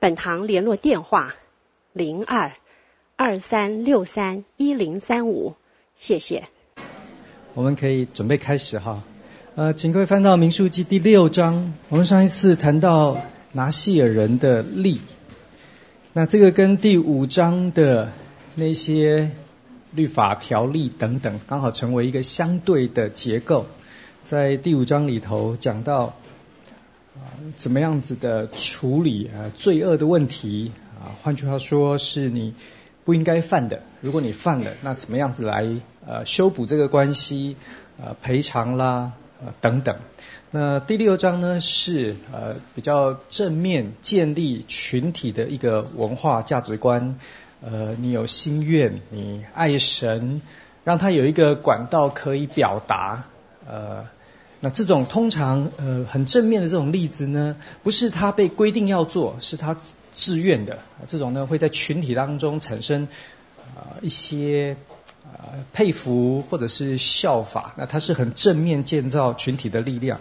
本堂联络电话：零二二三六三一零三五。谢谢。我们可以准备开始哈。呃，请各位翻到《民数记》第六章。我们上一次谈到拿细耳人的利，那这个跟第五章的那些律法条例等等，刚好成为一个相对的结构。在第五章里头讲到。怎么样子的处理啊罪恶的问题啊？换句话说，是你不应该犯的。如果你犯了，那怎么样子来呃修补这个关系？呃赔偿啦，呃等等。那第六章呢是呃比较正面建立群体的一个文化价值观。呃，你有心愿，你爱神，让他有一个管道可以表达。呃。那这种通常呃很正面的这种例子呢，不是他被规定要做，是他自愿的。这种呢会在群体当中产生啊、一些啊、呃、佩服或者是效法。那它是很正面建造群体的力量。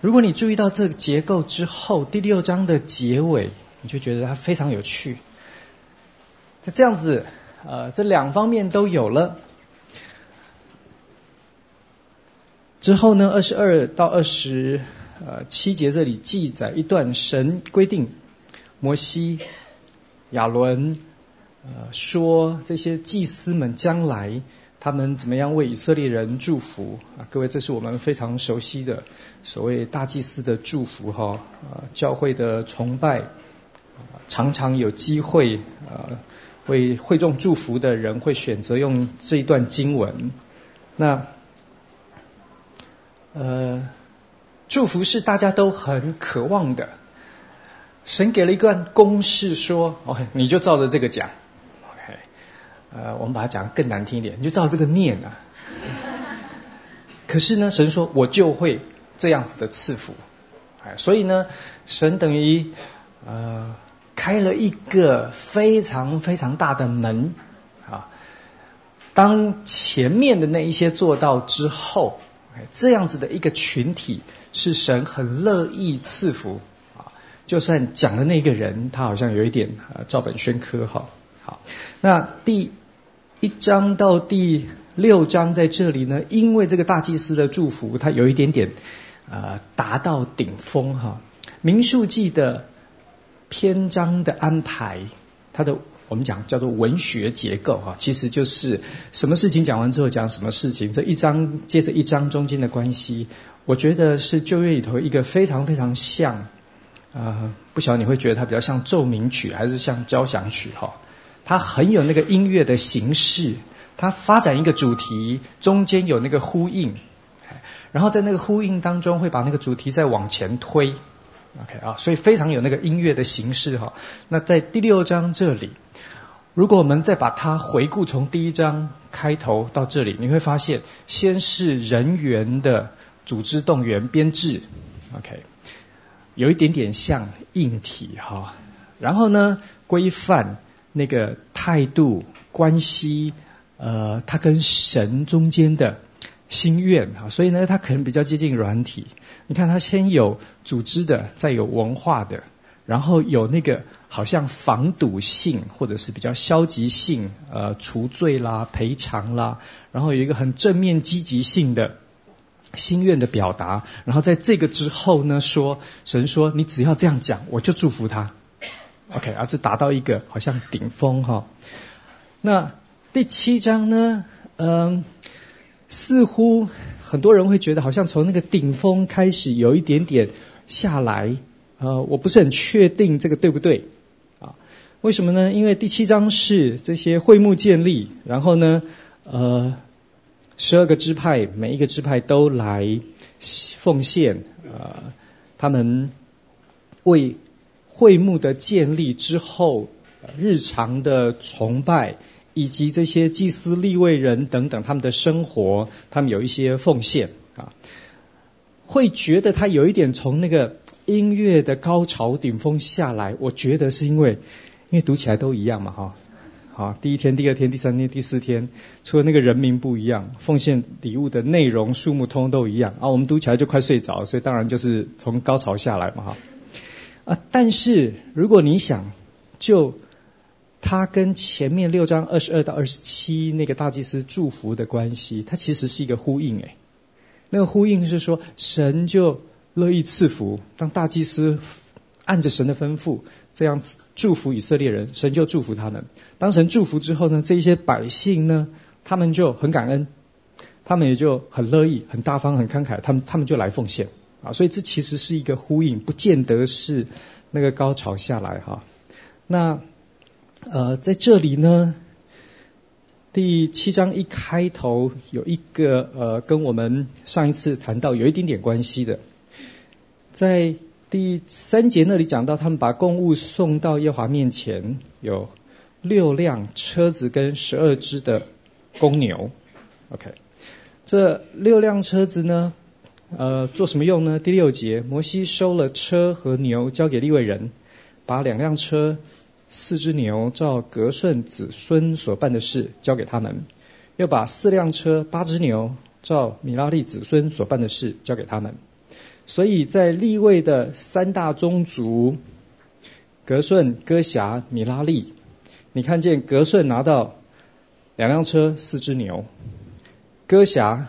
如果你注意到这个结构之后，第六章的结尾，你就觉得它非常有趣。在这样子呃这两方面都有了。之后呢，二十二到二十呃七节这里记载一段神规定摩西亚伦呃说这些祭司们将来他们怎么样为以色列人祝福啊？各位，这是我们非常熟悉的所谓大祭司的祝福哈啊，教会的崇拜常常有机会啊为会众祝福的人会选择用这一段经文那。呃，祝福是大家都很渴望的。神给了一段公式说：“OK，你就照着这个讲。”OK，呃，我们把它讲得更难听一点，你就照这个念啊。可是呢，神说我就会这样子的赐福。哎，所以呢，神等于呃开了一个非常非常大的门啊。当前面的那一些做到之后。这样子的一个群体是神很乐意赐福啊，就算讲的那个人他好像有一点啊照本宣科哈。好，那第一章到第六章在这里呢，因为这个大祭司的祝福，他有一点点啊达到顶峰哈。民数记的篇章的安排，他的。我们讲叫做文学结构哈，其实就是什么事情讲完之后讲什么事情，这一章接着一章中间的关系，我觉得是旧约里头一个非常非常像啊、呃，不晓得你会觉得它比较像奏鸣曲还是像交响曲哈？它很有那个音乐的形式，它发展一个主题，中间有那个呼应，然后在那个呼应当中会把那个主题再往前推，OK 啊，所以非常有那个音乐的形式哈。那在第六章这里。如果我们再把它回顾从第一章开头到这里，你会发现，先是人员的组织动员编制，OK，有一点点像硬体哈，然后呢，规范那个态度关系，呃，它跟神中间的心愿哈，所以呢，它可能比较接近软体。你看，它先有组织的，再有文化的。然后有那个好像防堵性或者是比较消极性，呃，除罪啦、赔偿啦，然后有一个很正面积极性的心愿的表达。然后在这个之后呢，说神说你只要这样讲，我就祝福他。OK，而是达到一个好像顶峰哈。那第七章呢，嗯、似乎很多人会觉得好像从那个顶峰开始有一点点下来。呃，我不是很确定这个对不对啊？为什么呢？因为第七章是这些会幕建立，然后呢，呃，十二个支派，每一个支派都来奉献，呃，他们为会幕的建立之后日常的崇拜，以及这些祭司、立位人等等他们的生活，他们有一些奉献啊，会觉得他有一点从那个音乐的高潮顶峰下来。我觉得是因为，因为读起来都一样嘛，哈。好，第一天、第二天、第三天、第四天，除了那个人名不一样，奉献礼物的内容、数目通通都一样啊。我们读起来就快睡着，所以当然就是从高潮下来嘛，哈。啊，但是如果你想，就他跟前面六章二十二到二十七那个大祭司祝福的关系，它其实是一个呼应诶。那个呼应是说，神就乐意赐福，当大祭司。按着神的吩咐，这样子祝福以色列人，神就祝福他们。当神祝福之后呢，这一些百姓呢，他们就很感恩，他们也就很乐意、很大方、很慷慨，他们他们就来奉献啊。所以这其实是一个呼应，不见得是那个高潮下来哈。那呃，在这里呢，第七章一开头有一个呃，跟我们上一次谈到有一点点关系的，在。第三节那里讲到，他们把供物送到耶华面前，有六辆车子跟十二只的公牛。OK，这六辆车子呢，呃，做什么用呢？第六节，摩西收了车和牛，交给利未人，把两辆车、四只牛，照格顺子孙所办的事交给他们，又把四辆车、八只牛，照米拉利子孙所办的事交给他们。所以在立位的三大宗族，格顺、哥侠、米拉利，你看见格顺拿到两辆车、四只牛，哥侠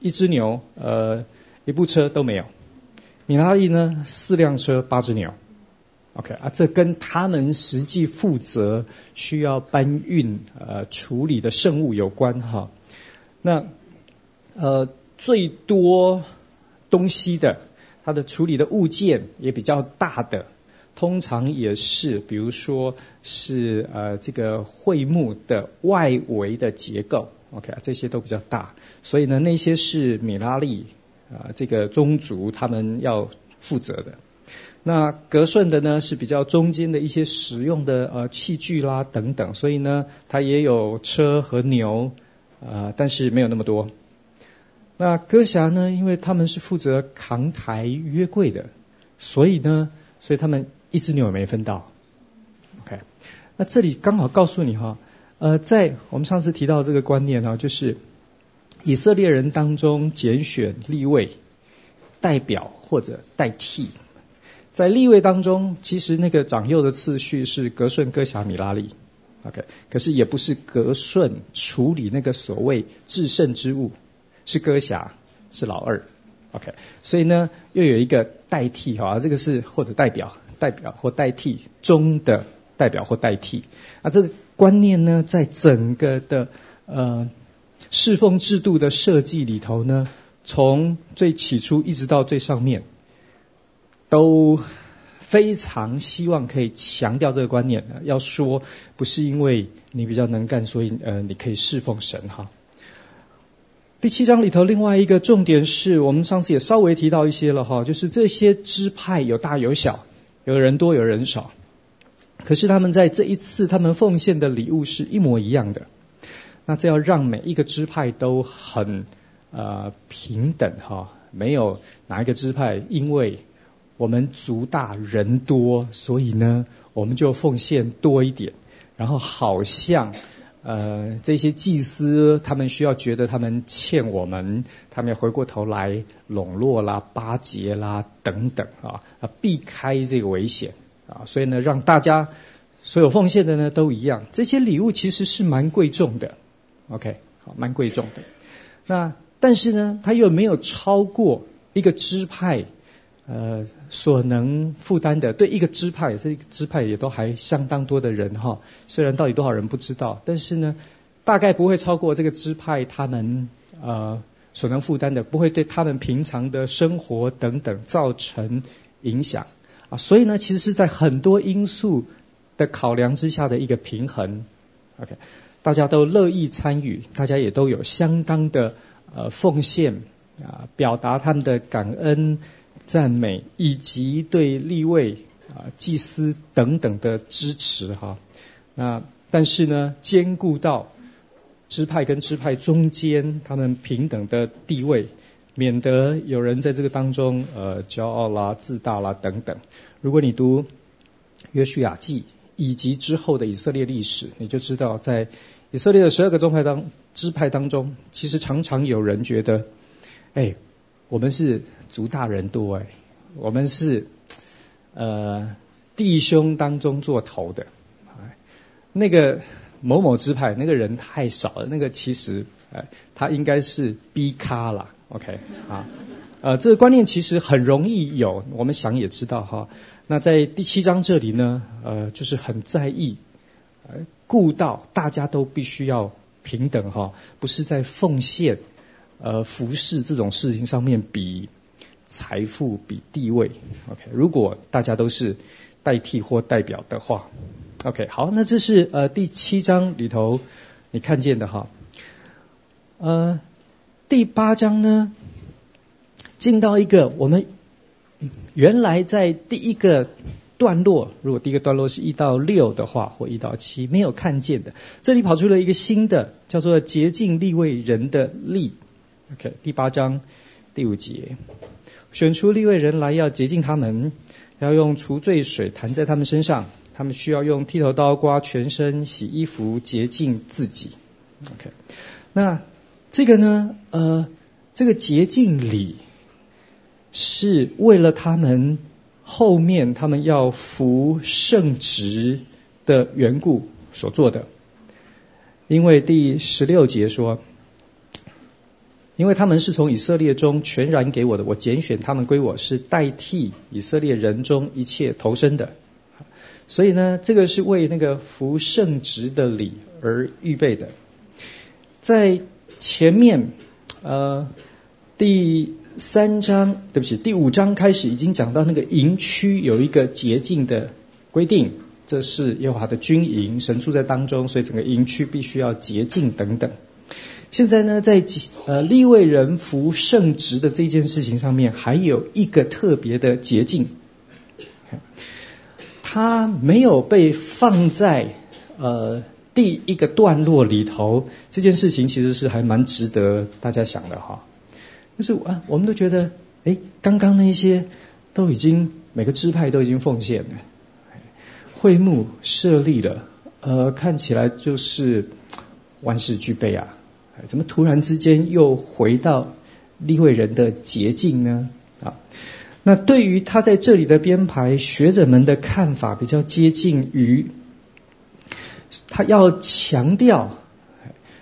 一只牛，呃，一部车都没有，米拉利呢，四辆车、八只牛。OK 啊，这跟他们实际负责需要搬运、呃处理的圣物有关哈。那呃最多东西的。它的处理的物件也比较大的，通常也是，比如说是呃这个会幕的外围的结构，OK 啊，这些都比较大，所以呢那些是米拉利啊、这个宗族他们要负责的。那革顺的呢是比较中间的一些使用的呃器具啦等等，所以呢它也有车和牛、呃，但是没有那么多。那歌辖呢？因为他们是负责扛抬约柜的，所以呢，所以他们一只牛也没分到。OK，那这里刚好告诉你哈，呃，在我们上次提到这个观念呢，就是以色列人当中拣选立位代表或者代替，在立位当中，其实那个长幼的次序是格顺、哥辖、米拉利。OK，可是也不是格顺处理那个所谓至圣之物。是哥辖，是老二，OK，所以呢，又有一个代替哈，这个是或者代表、代表或代替中的代表或代替啊，这个观念呢，在整个的呃侍奉制度的设计里头呢，从最起初一直到最上面，都非常希望可以强调这个观念的，要说不是因为你比较能干，所以呃你可以侍奉神哈。第七章里头，另外一个重点是我们上次也稍微提到一些了哈，就是这些支派有大有小，有人多有人少，可是他们在这一次他们奉献的礼物是一模一样的，那这要让每一个支派都很呃平等哈，没有哪一个支派因为我们族大人多，所以呢我们就奉献多一点，然后好像。呃，这些祭司他们需要觉得他们欠我们，他们要回过头来笼络啦、巴结啦等等啊，避开这个危险啊，所以呢，让大家所有奉献的呢都一样。这些礼物其实是蛮贵重的，OK，好，蛮贵重的。那但是呢，他又没有超过一个支派。呃，所能负担的，对一个支派，这一个支派也都还相当多的人哈。虽然到底多少人不知道，但是呢，大概不会超过这个支派他们呃所能负担的，不会对他们平常的生活等等造成影响啊。所以呢，其实是在很多因素的考量之下的一个平衡。OK，大家都乐意参与，大家也都有相当的呃奉献啊，表达他们的感恩。赞美以及对立位啊、祭司等等的支持哈，那但是呢，兼顾到支派跟支派中间他们平等的地位，免得有人在这个当中呃骄傲啦、自大啦等等。如果你读约书亚记以及之后的以色列历史，你就知道在以色列的十二个宗派当支派当中，其实常常有人觉得，哎，我们是族大人多哎，我们是呃弟兄当中做头的，那个某某支派那个人太少了，那个其实哎他应该是 B 咖啦，OK 啊，呃这个观念其实很容易有，我们想也知道哈。那在第七章这里呢，呃就是很在意。顾到大家都必须要平等哈，不是在奉献、呃服饰这种事情上面比财富、比地位。OK，如果大家都是代替或代表的话，OK，好，那这是呃第七章里头你看见的哈。呃，第八章呢，进到一个我们原来在第一个。段落，如果第一个段落是一到六的话，或一到七没有看见的，这里跑出了一个新的，叫做洁净利未人的例。OK，第八章第五节，选出立位人来，要洁净他们，要用除罪水弹在他们身上，他们需要用剃头刀刮全身，洗衣服，洁净自己。OK，那这个呢，呃，这个洁净礼是为了他们。后面他们要服圣职的缘故所做的，因为第十六节说，因为他们是从以色列中全然给我的，我拣选他们归我，是代替以色列人中一切投生的，所以呢，这个是为那个服圣职的礼而预备的，在前面呃第。三章，对不起，第五章开始已经讲到那个营区有一个洁净的规定，这是耶和华的军营，神住在当中，所以整个营区必须要洁净等等。现在呢，在呃立位人服圣职的这件事情上面，还有一个特别的捷径，它没有被放在呃第一个段落里头。这件事情其实是还蛮值得大家想的哈。就是啊，我们都觉得，哎，刚刚那些都已经每个支派都已经奉献了，会幕设立了，呃，看起来就是万事俱备啊，怎么突然之间又回到利未人的捷径呢？啊，那对于他在这里的编排，学者们的看法比较接近于，他要强调。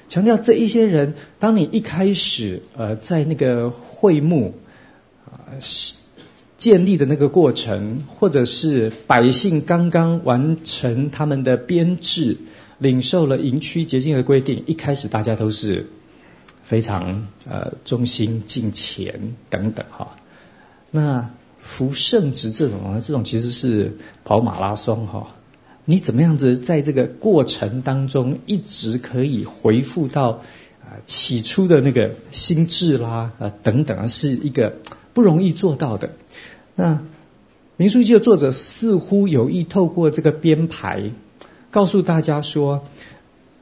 强调这一些人，当你一开始呃在那个会幕啊建立的那个过程，或者是百姓刚刚完成他们的编制，领受了营区洁净的规定，一开始大家都是非常呃忠心敬虔等等哈。那服圣职这种啊，这种其实是跑马拉松哈。你怎么样子在这个过程当中一直可以回复到啊起初的那个心智啦啊等等啊，是一个不容易做到的。那民数记的作者似乎有意透过这个编排，告诉大家说，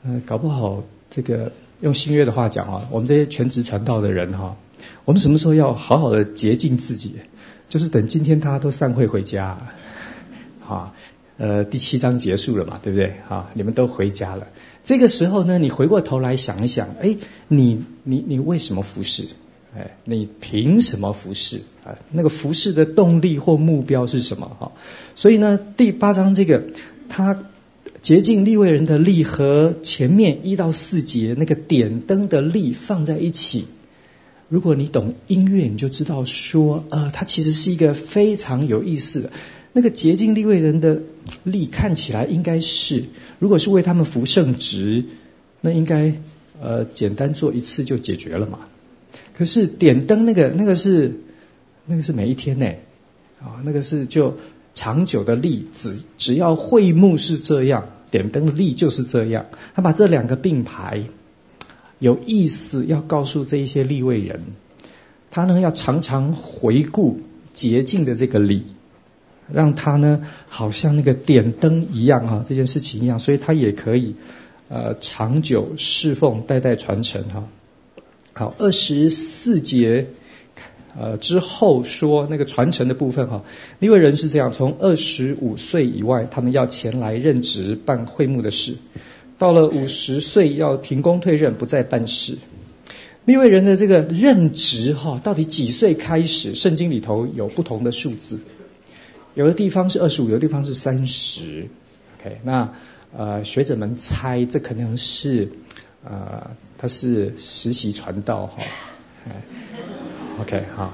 呃，搞不好这个用新约的话讲啊，我们这些全职传道的人哈，我们什么时候要好好的洁净自己？就是等今天大家都散会回家，啊。呃，第七章结束了嘛，对不对？好，你们都回家了。这个时候呢，你回过头来想一想，哎，你你你为什么服侍？哎，你凭什么服侍？啊，那个服侍的动力或目标是什么？哈，所以呢，第八章这个他洁净利未人的例和前面一到四节那个点灯的例放在一起。如果你懂音乐，你就知道说，呃，它其实是一个非常有意思的。那个洁净利未人的例看起来应该是，如果是为他们服圣职，那应该呃简单做一次就解决了嘛。可是点灯那个那个是那个是每一天呢，啊，那个是就长久的例子，只要会幕是这样，点灯的例就是这样。他把这两个并排，有意思要告诉这一些利位人，他呢要常常回顾洁净的这个礼。让他呢好像那个点灯一样哈，这件事情一样，所以他也可以呃长久侍奉，代代传承哈。好，二十四节呃之后说那个传承的部分哈，利未人是这样，从二十五岁以外，他们要前来任职办会幕的事，到了五十岁要停工退任，不再办事。利未人的这个任职哈，到底几岁开始？圣经里头有不同的数字，有的地方是二十五，有的地方是三十。OK，那呃学者们猜这可能是呃他是实习传道哈。OK 哈，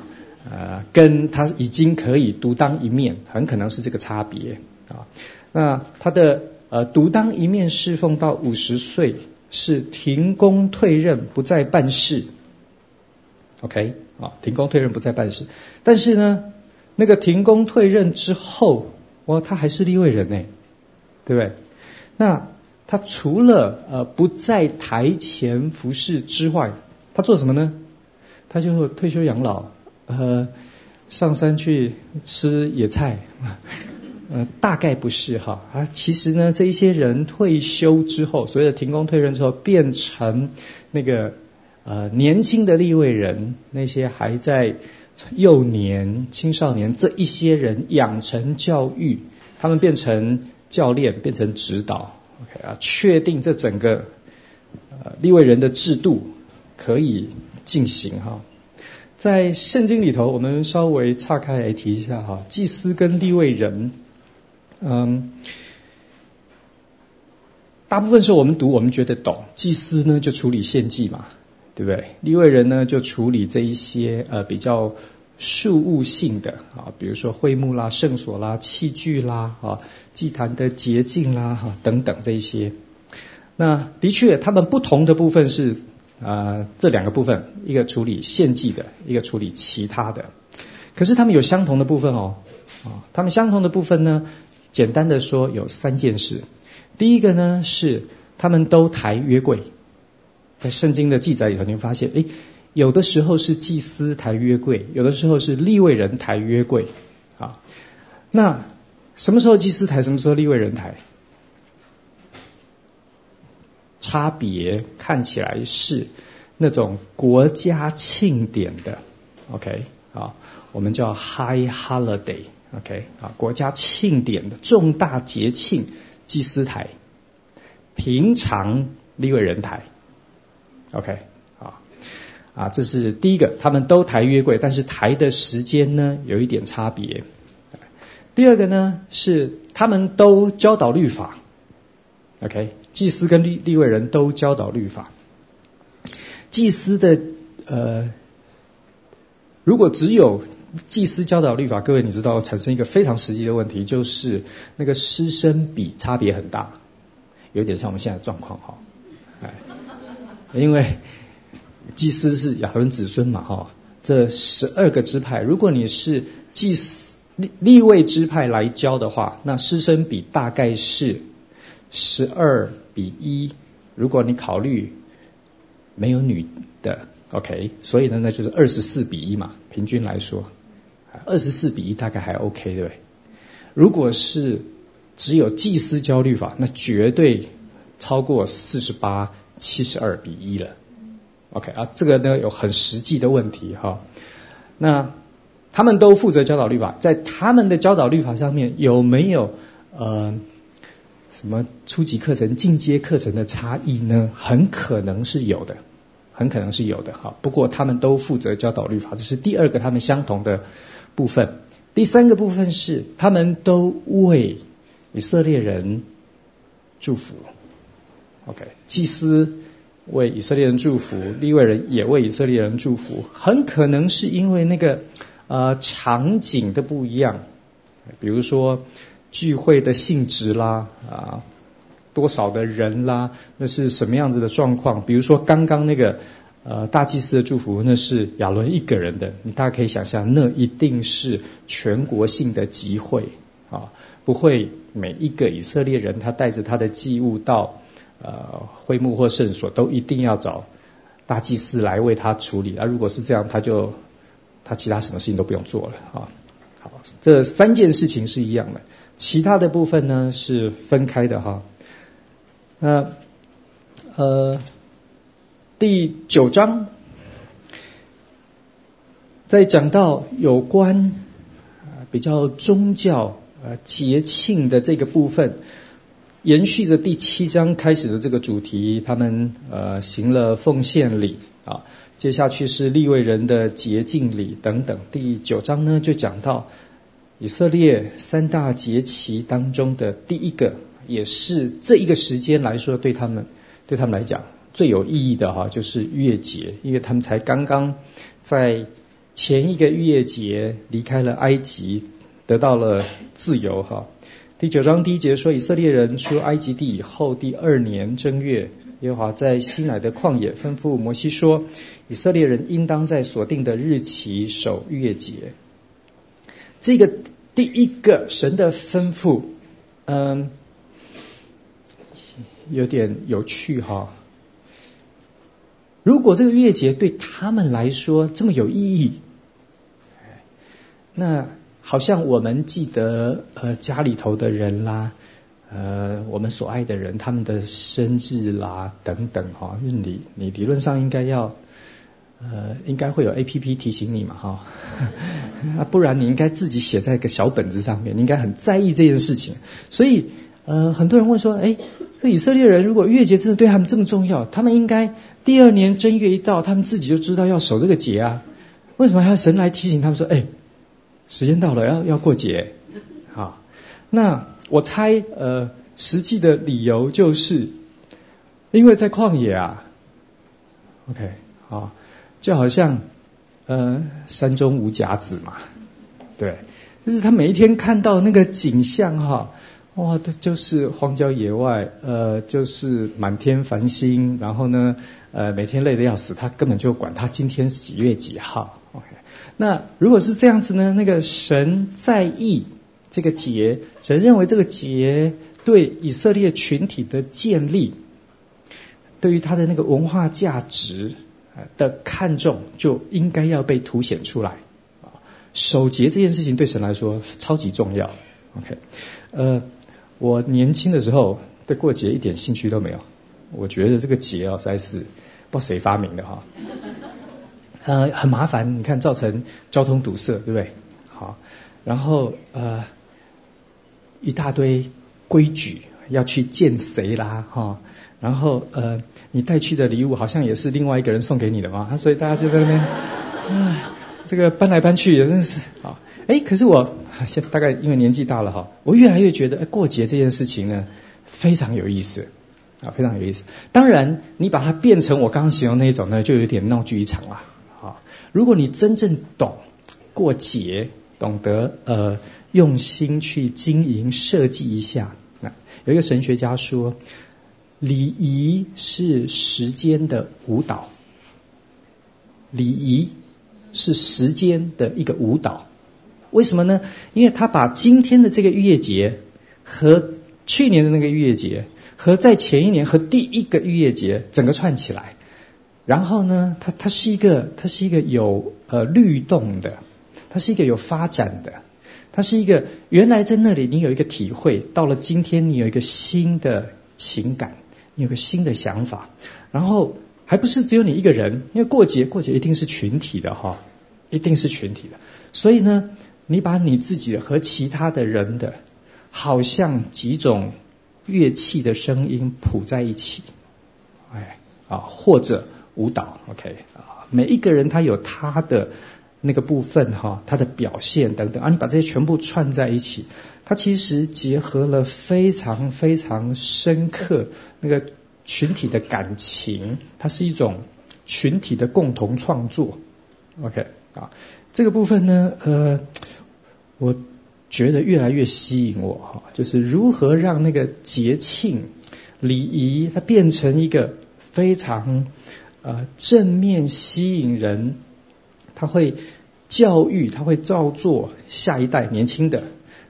呃跟他已经可以独当一面，很可能是这个差别啊。那他的呃独当一面侍奉到五十岁。是停工退任，不再办事。OK，啊，停工退任不再办事。但是呢，那个停工退任之后，哇，他还是立位人呢，对不对？那他除了呃不在台前服侍之外，他做什么呢？他就退休养老，呃，上山去吃野菜。呃，大概不是哈啊，其实呢，这一些人退休之后，所谓的停工退任之后，变成那个呃年轻的立位人，那些还在幼年、青少年这一些人养成教育，他们变成教练，变成指导，OK 啊，确定这整个呃立位人的制度可以进行哈。在圣经里头，我们稍微岔开来提一下哈，祭司跟立位人。嗯，大部分时候我们读，我们觉得懂。祭司呢就处理献祭嘛，对不对？立位人呢就处理这一些呃比较事务性的啊，比如说会幕啦、圣所啦、器具啦啊、祭坛的洁净啦哈等等这一些。那的确，他们不同的部分是、呃、这两个部分，一个处理献祭的，一个处理其他的。可是他们有相同的部分哦，啊，他们相同的部分呢？简单的说，有三件事。第一个呢，是他们都抬约柜。在圣经的记载里头，你会发现，诶，有的时候是祭司抬约柜，有的时候是立位人抬约柜。啊，那什么时候祭司抬，什么时候立位人抬？差别看起来是那种国家庆典的，OK，啊，我们叫 High Holiday。OK 啊，国家庆典的重大节庆，祭司台，平常利未人台。OK 啊啊，这是第一个，他们都抬约柜，但是抬的时间呢有一点差别。第二个呢是他们都教导律法。OK，祭司跟立立位人都教导律法。祭司的呃，如果只有祭司教导律法，各位你知道产生一个非常实际的问题，就是那个师生比差别很大，有点像我们现在的状况哈。哎，因为祭司是亚伦子孙嘛哈，这十二个支派，如果你是祭司立立位支派来教的话，那师生比大概是十二比一。如果你考虑没有女的，OK，所以呢，那就是二十四比一嘛，平均来说。二十四比一大概还 OK 对对？如果是只有祭司教律法，那绝对超过四十八七十二比一了。OK 啊，这个呢有很实际的问题哈。那他们都负责教导律法，在他们的教导律法上面有没有呃什么初级课程、进阶课程的差异呢？很可能是有的，很可能是有的哈。不过他们都负责教导律法，这是第二个他们相同的。部分，第三个部分是他们都为以色列人祝福。OK，祭司为以色列人祝福，利未人也为以色列人祝福。很可能是因为那个呃场景的不一样，比如说聚会的性质啦，啊多少的人啦，那是什么样子的状况？比如说刚刚那个。呃，大祭司的祝福那是亚伦一个人的，你大家可以想象，那一定是全国性的集会啊，不会每一个以色列人他带着他的祭物到呃会幕或圣所，都一定要找大祭司来为他处理。啊、如果是这样，他就他其他什么事情都不用做了啊。好，这三件事情是一样的，其他的部分呢是分开的哈。那呃，第九章在讲到有关比较宗教呃节庆的这个部分，延续着第七章开始的这个主题，他们呃行了奉献礼啊。接下去是利未人的洁净礼等等。第九章呢，就讲到以色列三大节期当中的第一个，也是这一个时间来说对他们对他们来讲最有意义的哈，就是逾越节，因为他们才刚刚在前一个逾越节离开了埃及，得到了自由哈。第九章第一节说，以色列人出埃及地以后第二年正月。耶和华在西乃的旷野吩咐摩西说：“以色列人应当在所定的日期守逾越节。”这个第一个神的吩咐，嗯，有点有趣哈。如果这个月节对他们来说这么有意义，那好像我们记得呃家里头的人啦。呃，我们所爱的人，他们的生日啦，等等哈，你你理论上应该要，呃，应该会有 APP 提醒你嘛哈，啊，不然你应该自己写在一个小本子上面，你应该很在意这件事情。所以，呃，很多人问说，哎，这以色列人如果月节真的对他们这么重要，他们应该第二年正月一到，他们自己就知道要守这个节啊？为什么还要神来提醒他们说，哎，时间到了，要要过节？好，那。我猜，呃，实际的理由就是，因为在旷野啊，OK，好，就好像，呃，山中无甲子嘛，对，就是他每一天看到那个景象哈，哇，这就是荒郊野外，呃，就是满天繁星，然后呢，呃，每天累得要死，他根本就管他今天几月几号，OK，那如果是这样子呢，那个神在意。这个节，神认为这个节对以色列群体的建立，对于他的那个文化价值的看重，就应该要被凸显出来。守节这件事情对神来说超级重要。OK，呃，我年轻的时候对过节一点兴趣都没有，我觉得这个节啊实在是不知道谁发明的哈，呃，很麻烦，你看造成交通堵塞，对不对？好，然后呃。一大堆规矩要去见谁啦哈，然后呃，你带去的礼物好像也是另外一个人送给你的嘛，所以大家就在那边，唉，这个搬来搬去也真的是啊，哎，可是我现大概因为年纪大了哈，我越来越觉得过节这件事情呢非常有意思啊，非常有意思。当然，你把它变成我刚刚形容那一种呢，就有点闹剧一场了啊。如果你真正懂过节，懂得呃。用心去经营设计一下。那有一个神学家说，礼仪是时间的舞蹈。礼仪是时间的一个舞蹈。为什么呢？因为他把今天的这个逾越节和去年的那个逾越节和在前一年和第一个逾越节整个串起来，然后呢，它它是一个它是一个有呃律动的，它是一个有发展的。它是一个原来在那里你有一个体会，到了今天你有一个新的情感，你有个新的想法，然后还不是只有你一个人，因为过节过节一定是群体的哈，一定是群体的，所以呢，你把你自己和其他的人的，好像几种乐器的声音谱在一起，哎啊或者舞蹈，OK 啊，每一个人他有他的。那个部分哈，它的表现等等啊，你把这些全部串在一起，它其实结合了非常非常深刻那个群体的感情，它是一种群体的共同创作。OK 啊，这个部分呢，呃，我觉得越来越吸引我哈，就是如何让那个节庆礼仪它变成一个非常呃正面吸引人。他会教育，他会造作下一代年轻的，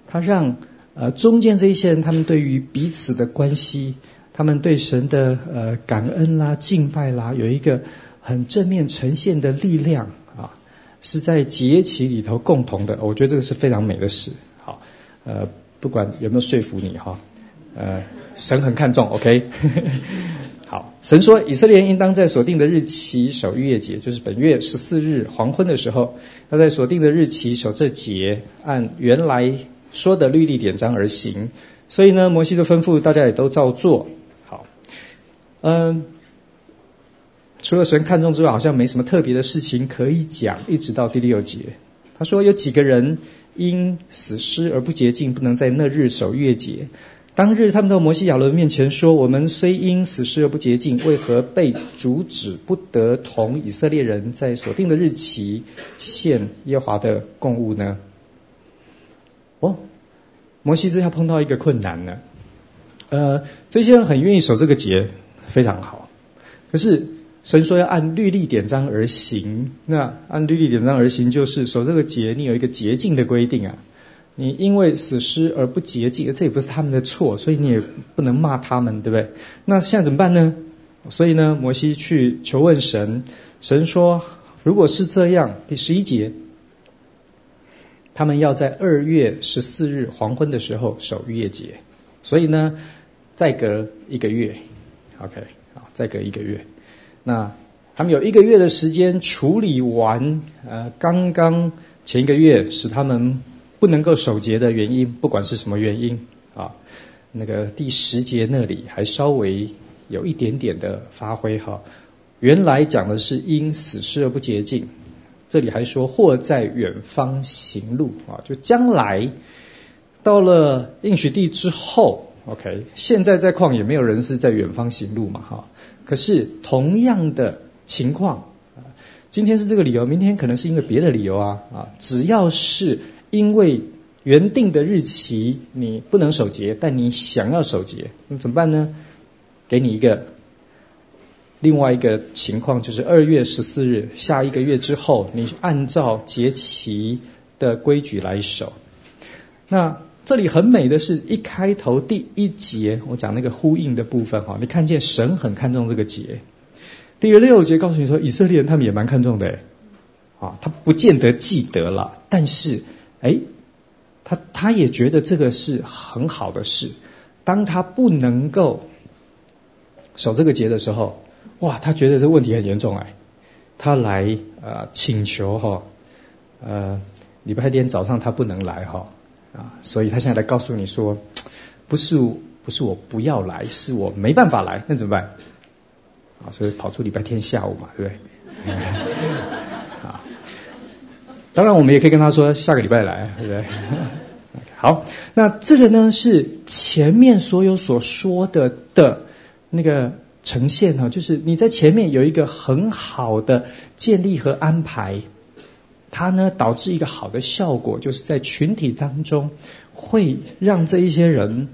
他让呃中间这一些人，他们对于彼此的关系，他们对神的呃感恩啦、敬拜啦，有一个很正面呈现的力量啊。是在节期里头共同的，我觉得这个是非常美的事。好，呃，不管有没有说服你哈，呃，神很看重，OK。好，神说以色列人应当在所定的日期守逾越节，就是本月十四日黄昏的时候，要在所定的日期守这节，按原来说的律例典章而行。所以呢，摩西的吩咐大家也都照做。好，嗯。除了神看中之外，好像没什么特别的事情可以讲。一直到第六节，他说有几个人因死尸而不洁净，不能在那日守逾越节。当日他们到摩西亚伦面前说：“我们虽因死尸而不洁净，为何被阻止不得同以色列人在所定的日期献耶和华的供物呢？”哦，摩西这下碰到一个困难了。呃，这些人很愿意守这个节，非常好，可是。神说要按律例典章而行，那按律例典章而行，就是守这个节，你有一个洁净的规定啊。你因为死尸而不洁净，这也不是他们的错，所以你也不能骂他们，对不对？那现在怎么办呢？所以呢，摩西去求问神，神说，如果是这样，第十一节，他们要在二月十四日黄昏的时候守逾越节，所以呢，再隔一个月，OK，好，再隔一个月。那他们有一个月的时间处理完，呃，刚刚前一个月使他们不能够守节的原因，不管是什么原因啊，那个第十节那里还稍微有一点点的发挥哈。原来讲的是因死尸而不洁净，这里还说或在远方行路啊，就将来到了应许地之后，OK，现在在旷野没有人是在远方行路嘛哈。可是同样的情况，今天是这个理由，明天可能是因为别的理由啊啊！只要是因为原定的日期你不能守节，但你想要守节，那怎么办呢？给你一个另外一个情况，就是二月十四日，下一个月之后，你按照节期的规矩来守。那这里很美的是一开头第一节，我讲那个呼应的部分哈，你看见神很看重这个节。第六节告诉你说，以色列人他们也蛮看重的，啊，他不见得记得了，但是哎，他他也觉得这个是很好的事。当他不能够守这个节的时候，哇，他觉得这个问题很严重哎，他来呃请求哈，呃礼拜天早上他不能来哈。啊，所以他现在来告诉你说，不是不是我不要来，是我没办法来，那怎么办？啊，所以跑出礼拜天下午嘛，对不对？啊，当然我们也可以跟他说下个礼拜来，对不对？好，那这个呢是前面所有所说的的那个呈现呢，就是你在前面有一个很好的建立和安排。它呢，导致一个好的效果，就是在群体当中会让这一些人，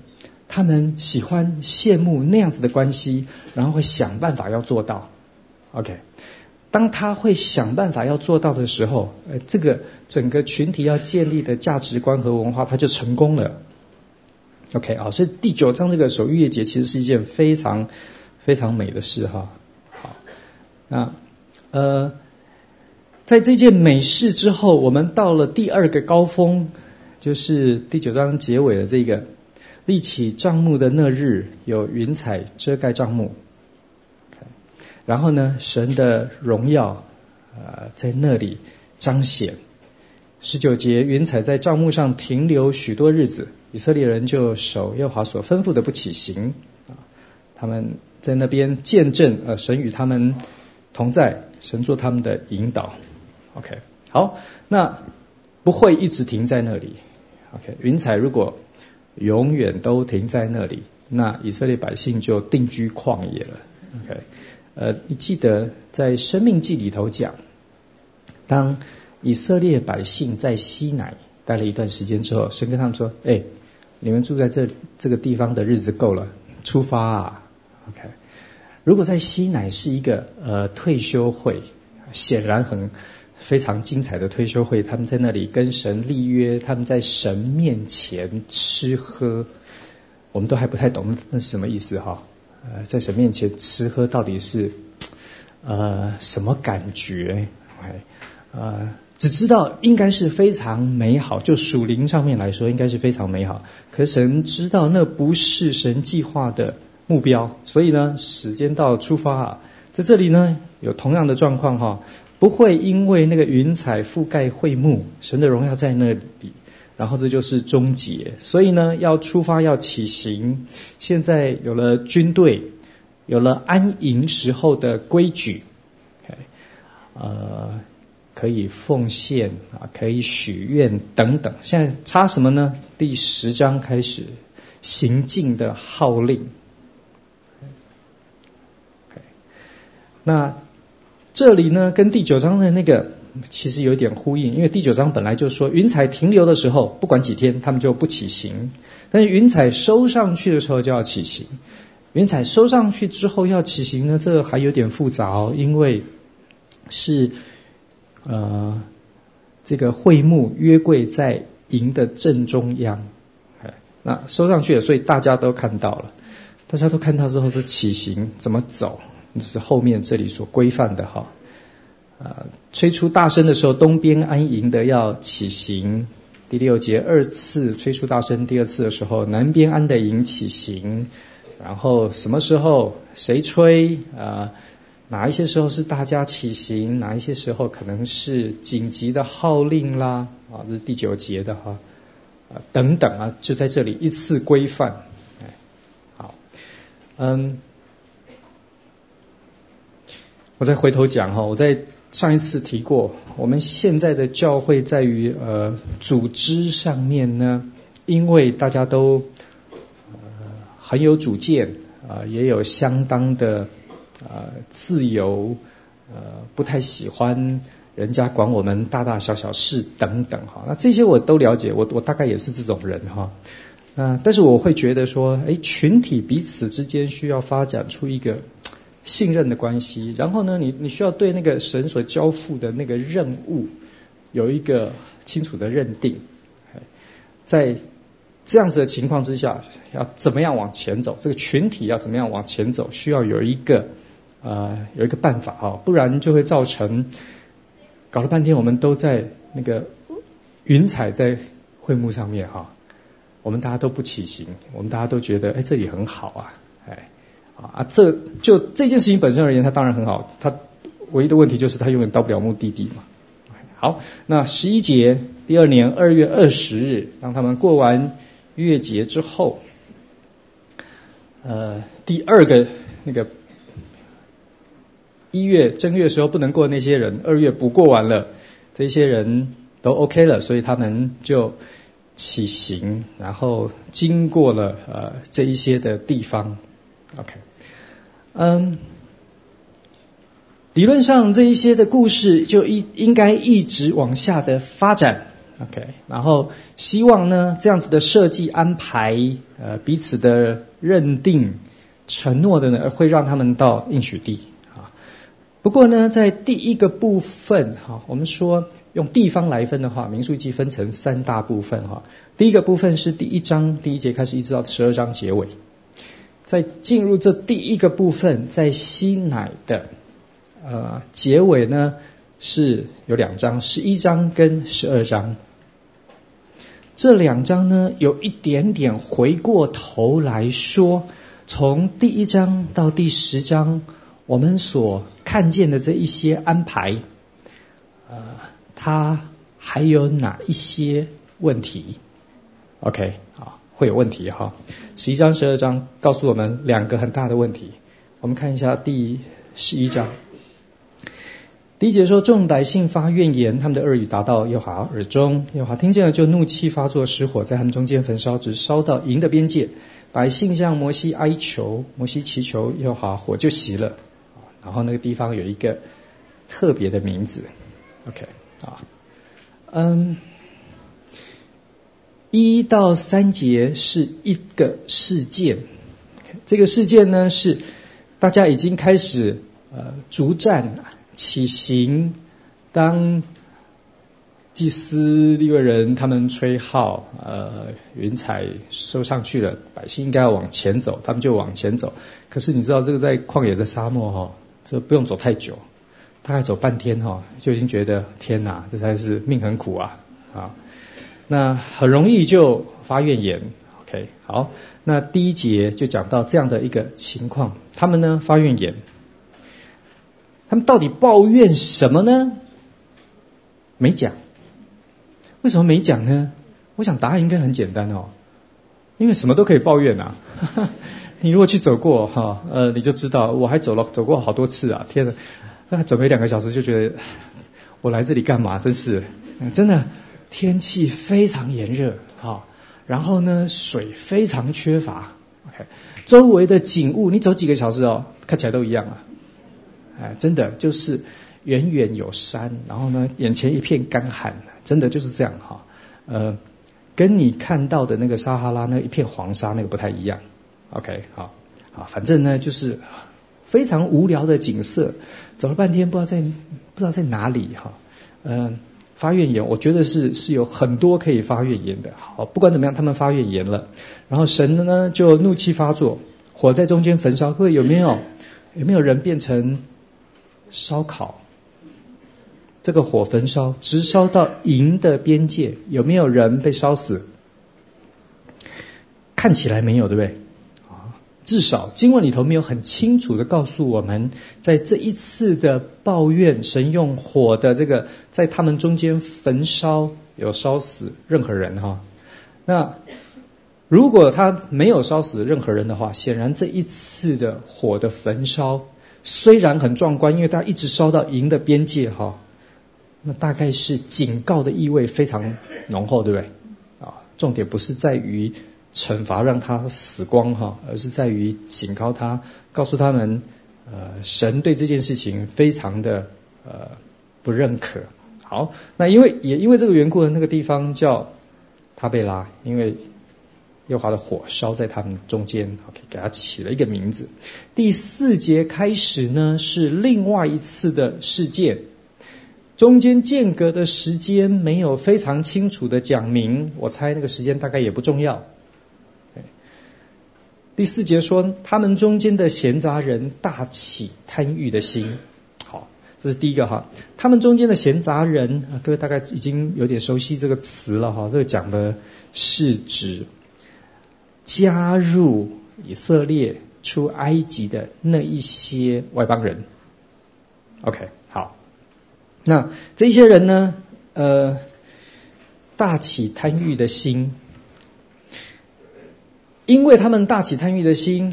他们喜欢羡慕那样子的关系，然后会想办法要做到。OK，当他会想办法要做到的时候，呃，这个整个群体要建立的价值观和文化，它就成功了。OK 啊，所以第九章这个守逾越节其实是一件非常非常美的事哈。好，那呃。在这件美事之后，我们到了第二个高峰，就是第九章结尾的这个立起帐幕的那日，有云彩遮盖帐幕。然后呢，神的荣耀呃在那里彰显。十九节，云彩在帐幕上停留许多日子，以色列人就守耶和华所吩咐的不起行。他们在那边见证呃神与他们同在，神做他们的引导。OK，好，那不会一直停在那里。OK，云彩如果永远都停在那里，那以色列百姓就定居旷野了。OK，呃，你记得在生命记里头讲，当以色列百姓在西乃待了一段时间之后，神跟他们说：“哎，你们住在这这个地方的日子够了，出发啊。”OK，如果在西乃是一个呃退休会，显然很。非常精彩的退休会，他们在那里跟神立约，他们在神面前吃喝，我们都还不太懂那是什么意思哈。呃，在神面前吃喝到底是呃什么感觉？呃，只知道应该是非常美好，就属灵上面来说，应该是非常美好。可神知道那不是神计划的目标，所以呢，时间到出发啊，在这里呢，有同样的状况哈，不会因为那个云彩覆盖会幕，神的荣耀在那里，然后这就是终结。所以呢，要出发要起行，现在有了军队，有了安营时候的规矩，呃。可以奉献啊，可以许愿等等。现在差什么呢？第十章开始行进的号令。那这里呢，跟第九章的那个其实有点呼应，因为第九章本来就说云彩停留的时候，不管几天，他们就不起行；但是云彩收上去的时候就要起行。云彩收上去之后要起行呢，这个还有点复杂哦，因为是。呃，这个会幕约柜在营的正中央，哎，那收上去了，所以大家都看到了。大家都看到之后，是起行怎么走？是后面这里所规范的哈。啊，吹出大声的时候，东边安营的要起行。第六节二次吹出大声，第二次的时候，南边安的营起行。然后什么时候谁吹啊？哪一些时候是大家起行？哪一些时候可能是紧急的号令啦？啊，这是第九节的哈，啊等等啊，就在这里一次规范。哎，好，嗯，我再回头讲哈，我在上一次提过，我们现在的教会在于呃组织上面呢，因为大家都呃很有主见啊，也有相当的。呃，自由，呃，不太喜欢人家管我们大大小小事等等哈。那这些我都了解，我我大概也是这种人哈。那但是我会觉得说，哎，群体彼此之间需要发展出一个信任的关系。然后呢，你你需要对那个神所交付的那个任务有一个清楚的认定。在这样子的情况之下，要怎么样往前走？这个群体要怎么样往前走？需要有一个。呃，有一个办法哈，不然就会造成搞了半天，我们都在那个云彩在会幕上面哈，我们大家都不起行，我们大家都觉得哎这里很好啊，啊这就这件事情本身而言，它当然很好，它唯一的问题就是它永远到不了目的地嘛。好，那十一节第二年二月二十日，当他们过完月节之后，呃，第二个那个。一月正月时候不能过那些人，二月补过完了，这些人都 OK 了，所以他们就起行，然后经过了呃这一些的地方，OK，嗯，理论上这一些的故事就一应该一直往下的发展，OK，然后希望呢这样子的设计安排，呃彼此的认定承诺的呢，会让他们到应许地啊。不过呢，在第一个部分哈，我们说用地方来分的话，民数记分成三大部分哈。第一个部分是第一章第一节开始，一直到十二章结尾。在进入这第一个部分，在吸奶的呃结尾呢，是有两章，十一章跟十二章。这两章呢，有一点点回过头来说，从第一章到第十章。我们所看见的这一些安排，呃，它还有哪一些问题？OK，好，会有问题哈。十一章、十二章告诉我们两个很大的问题。我们看一下第十一章，第一节说：众百姓发怨言，他们的恶语达到耶和华耳中，耶和华听见了，就怒气发作，失火在他们中间焚烧，直烧到营的边界。百姓向摩西哀求，摩西祈求耶和华，火就熄了。然后那个地方有一个特别的名字，OK 啊，嗯，一到三节是一个事件，这个事件呢是大家已经开始呃逐渐起行，当祭司利未人他们吹号，呃云彩收上去了，百姓应该要往前走，他们就往前走。可是你知道这个在旷野的沙漠哈、这不用走太久，大概走半天哈，就已经觉得天哪，这才是命很苦啊啊！那很容易就发怨言。OK，好，那第一节就讲到这样的一个情况，他们呢发怨言，他们到底抱怨什么呢？没讲。为什么没讲呢？我想答案应该很简单哦，因为什么都可以抱怨啊。你如果去走过哈，呃，你就知道，我还走了走过好多次啊！天哪，那走没两个小时就觉得我来这里干嘛？真是，真的天气非常炎热哈，然后呢，水非常缺乏。OK，周围的景物你走几个小时哦，看起来都一样啊。哎，真的就是远远有山，然后呢，眼前一片干旱，真的就是这样哈。呃，跟你看到的那个撒哈拉那一片黄沙那个不太一样。OK，好，好，反正呢就是非常无聊的景色，走了半天不知道在不知道在哪里哈，嗯、发怨言，我觉得是是有很多可以发怨言的。好，不管怎么样，他们发怨言了，然后神呢就怒气发作，火在中间焚烧，各位有没有有没有人变成烧烤？这个火焚烧直烧到营的边界，有没有人被烧死？看起来没有，对不对？至少经文里头没有很清楚的告诉我们，在这一次的抱怨，神用火的这个在他们中间焚烧，有烧死任何人哈。那如果他没有烧死任何人的话，显然这一次的火的焚烧虽然很壮观，因为他一直烧到营的边界哈，那大概是警告的意味非常浓厚，对不对？啊，重点不是在于。惩罚让他死光哈，而是在于警告他，告诉他们，呃，神对这件事情非常的呃不认可。好，那因为也因为这个缘故呢，那个地方叫他贝拉，因为耶华的火烧在他们中间，OK，给他起了一个名字。第四节开始呢是另外一次的事件，中间间隔的时间没有非常清楚的讲明，我猜那个时间大概也不重要。第四节说，他们中间的闲杂人大起贪欲的心。好，这是第一个哈。他们中间的闲杂人，各位大概已经有点熟悉这个词了哈。这个讲的是指加入以色列出埃及的那一些外邦人。OK，好。那这些人呢，呃，大起贪欲的心。因为他们大起贪欲的心，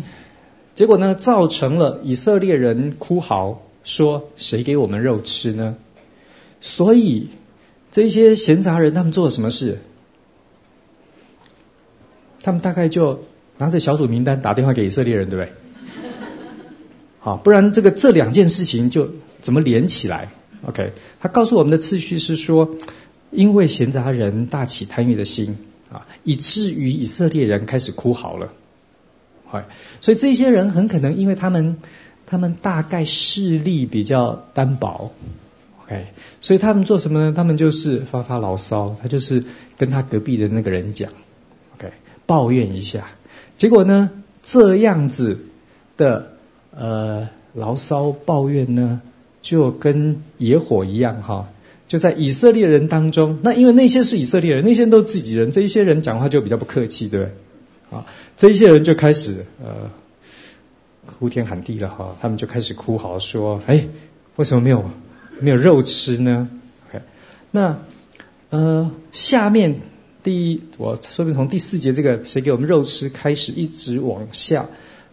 结果呢，造成了以色列人哭嚎说：“谁给我们肉吃呢？”所以这些闲杂人他们做了什么事？他们大概就拿着小组名单打电话给以色列人，对不对？好，不然这个这两件事情就怎么连起来？OK，他告诉我们的次序是说，因为闲杂人大起贪欲的心。以至于以色列人开始哭嚎了，所以这些人很可能因为他们，他们大概势力比较单薄，OK，所以他们做什么呢？他们就是发发牢骚，他就是跟他隔壁的那个人讲，OK，抱怨一下，结果呢，这样子的呃牢骚抱怨呢，就跟野火一样哈。就在以色列人当中，那因为那些是以色列人，那些人都自己人，这一些人讲话就比较不客气，对不对？啊，这一些人就开始呃呼天喊地了哈，他们就开始哭嚎说：“哎，为什么没有没有肉吃呢？”OK，那呃下面第一，我说不定从第四节这个谁给我们肉吃开始，一直往下。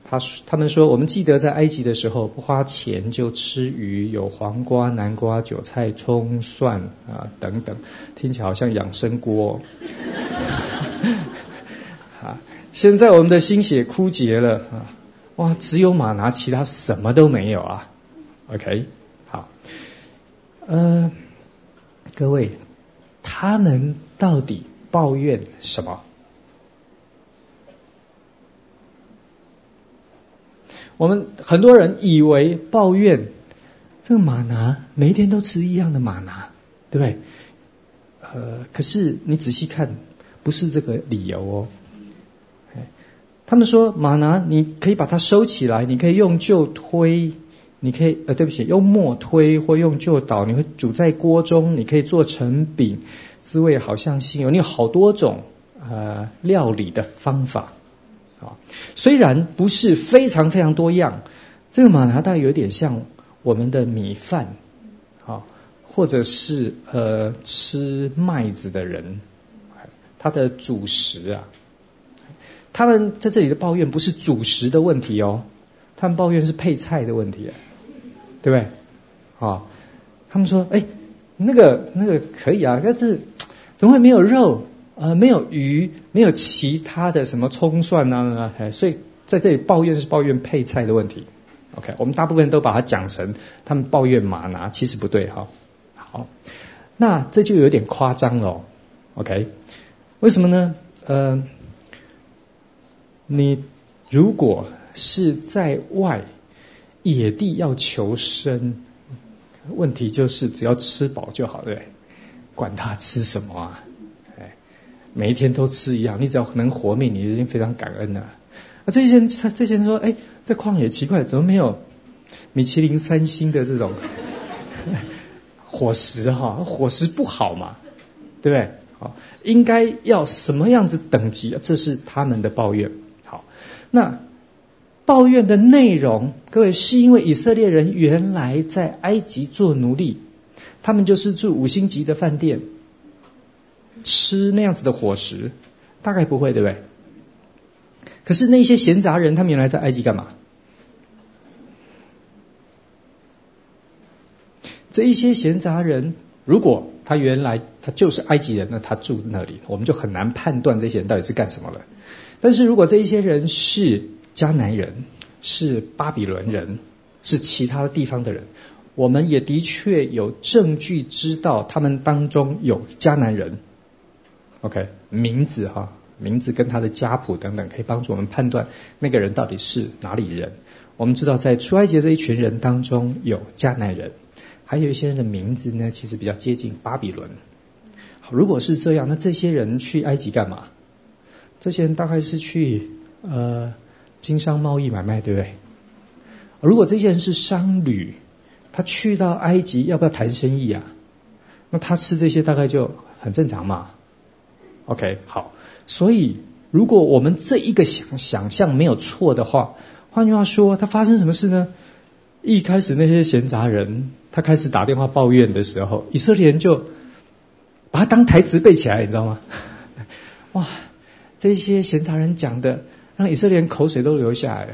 他他们说，我们记得在埃及的时候，不花钱就吃鱼，有黄瓜、南瓜、韭菜、葱、蒜啊等等，听起来好像养生锅。啊，现在我们的心血枯竭了啊，哇，只有马拿，其他什么都没有啊。OK，好，呃，各位，他们到底抱怨什么？我们很多人以为抱怨这个马拿每一天都吃一样的马拿，对不对？呃，可是你仔细看，不是这个理由哦。他们说马拿你可以把它收起来，你可以用旧推，你可以呃，对不起，用磨推或用臼捣，你会煮在锅中，你可以做成饼，滋味好像新油。你有好多种呃料理的方法啊，虽然不是非常非常多样，这个马拿大有点像我们的米饭啊，或者是呃吃麦子的人，他的主食啊。他们在这里的抱怨不是主食的问题哦，他们抱怨是配菜的问题，对不对？啊，他们说，哎，那个那个可以啊，但是怎么会没有肉？呃，没有鱼，没有其他的什么葱蒜啊？所以在这里抱怨是抱怨配菜的问题。OK，我们大部分都把它讲成他们抱怨吗哪，其实不对哈。好，那这就有点夸张了。OK，为什么呢？呃。你如果是在外野地要求生，问题就是只要吃饱就好，对对？管他吃什么啊，每一天都吃一样，你只要能活命，你已经非常感恩了。那这些人，这些人说，哎，这旷野奇怪，怎么没有米其林三星的这种 伙食哈？伙食不好嘛，对不对？好，应该要什么样子等级？这是他们的抱怨。好那抱怨的内容，各位是因为以色列人原来在埃及做奴隶，他们就是住五星级的饭店，吃那样子的伙食，大概不会，对不对？可是那些闲杂人，他们原来在埃及干嘛？这一些闲杂人，如果他原来他就是埃及人，那他住那里，我们就很难判断这些人到底是干什么了。但是如果这一些人是迦南人，是巴比伦人，是其他地方的人，我们也的确有证据知道他们当中有迦南人。OK，名字哈，名字跟他的家谱等等，可以帮助我们判断那个人到底是哪里人。我们知道在出埃及这一群人当中有迦南人，还有一些人的名字呢，其实比较接近巴比伦。如果是这样，那这些人去埃及干嘛？这些人大概是去呃经商贸易买卖，对不对？如果这些人是商旅，他去到埃及要不要谈生意啊？那他吃这些大概就很正常嘛。OK，好。所以如果我们这一个想想象没有错的话，换句话说，他发生什么事呢？一开始那些闲杂人他开始打电话抱怨的时候，以色列人就把他当台词背起来，你知道吗？哇！这些闲杂人讲的，让以色列人口水都流下来了。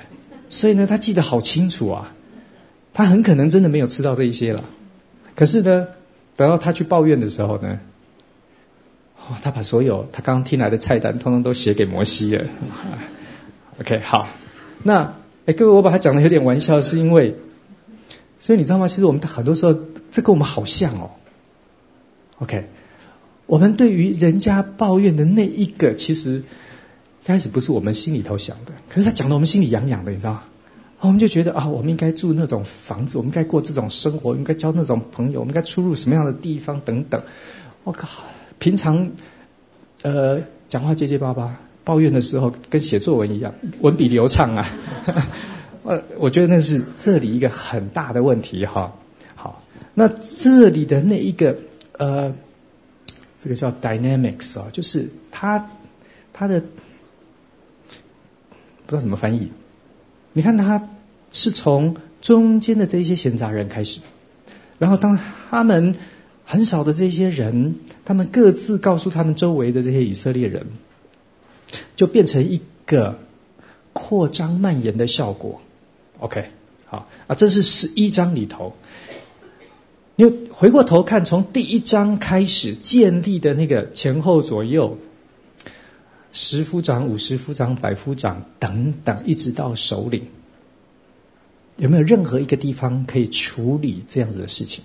所以呢，他记得好清楚啊。他很可能真的没有吃到这一些了。可是呢，等到他去抱怨的时候呢，哦，他把所有他刚刚听来的菜单，通通都写给摩西了。OK，好。那哎，各位，我把他讲的有点玩笑，是因为，所以你知道吗？其实我们很多时候，这跟我们好像哦。OK。我们对于人家抱怨的那一个，其实开始不是我们心里头想的，可是他讲的我们心里痒痒的，你知道吗？我们就觉得啊，我们应该住那种房子，我们应该过这种生活，应该交那种朋友，我们应该出入什么样的地方等等。我靠，平常呃讲话结结巴巴，抱怨的时候跟写作文一样，文笔流畅啊。呃，我觉得那是这里一个很大的问题哈。好，那这里的那一个呃。这个叫 dynamics 啊，就是他他的不知道怎么翻译。你看他是从中间的这一些闲杂人开始，然后当他们很少的这些人，他们各自告诉他们周围的这些以色列人，就变成一个扩张蔓延的效果。OK，好啊，这是十一章里头。你回过头看，从第一章开始建立的那个前后左右，十夫长、五十夫长、百夫长等等，一直到首领，有没有任何一个地方可以处理这样子的事情？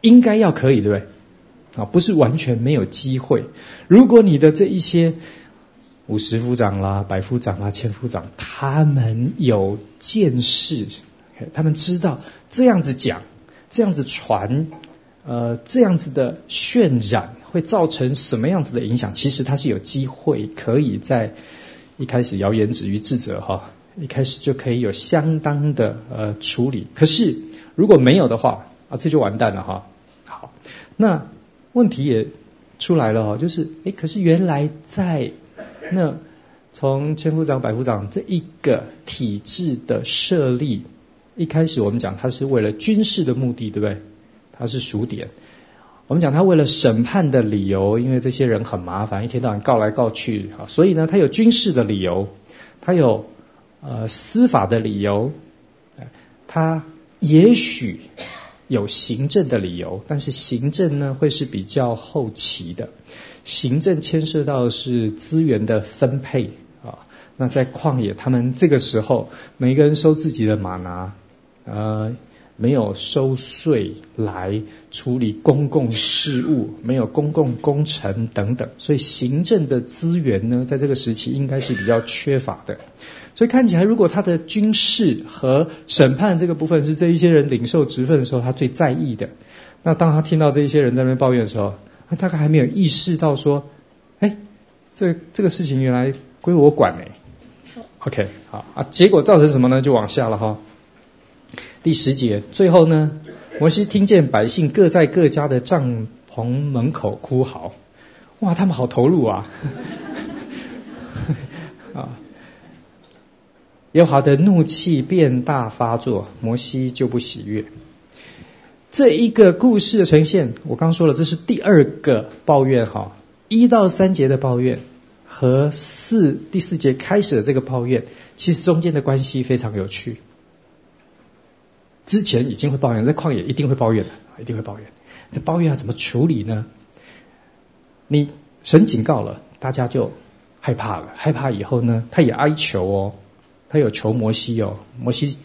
应该要可以，对不对？啊，不是完全没有机会。如果你的这一些。五十夫长啦，百夫长啦，千夫长，他们有见识，他们知道这样子讲，这样子传，呃，这样子的渲染会造成什么样子的影响。其实他是有机会可以在一开始谣言止于智者哈，一开始就可以有相当的呃处理。可是如果没有的话啊，这就完蛋了哈。好，那问题也出来了哈，就是哎，可是原来在那从千夫长、百夫长这一个体制的设立，一开始我们讲它是为了军事的目的，对不对？它是数点。我们讲他为了审判的理由，因为这些人很麻烦，一天到晚告来告去啊，所以呢，他有军事的理由，他有呃司法的理由，他也许有行政的理由，但是行政呢会是比较后期的，行政牵涉到是资源的分配啊。那在旷野，他们这个时候每个人收自己的马拿，呃。没有收税来处理公共事务，没有公共工程等等，所以行政的资源呢，在这个时期应该是比较缺乏的。所以看起来，如果他的军事和审判这个部分是这一些人领受职分的时候，他最在意的。那当他听到这一些人在那边抱怨的时候，他大概还没有意识到说，哎，这这个事情原来归我管呢。OK，好啊，结果造成什么呢？就往下了哈。第十节，最后呢，摩西听见百姓各在各家的帐篷门口哭嚎，哇，他们好投入啊！啊，耶和华的怒气变大发作，摩西就不喜悦。这一个故事的呈现，我刚说了，这是第二个抱怨哈，一到三节的抱怨和四第四节开始的这个抱怨，其实中间的关系非常有趣。之前已经会抱怨，在旷野一定会抱怨的，一定会抱怨。这抱怨要怎么处理呢？你神警告了，大家就害怕了。害怕以后呢，他也哀求哦，他有求摩西哦，摩西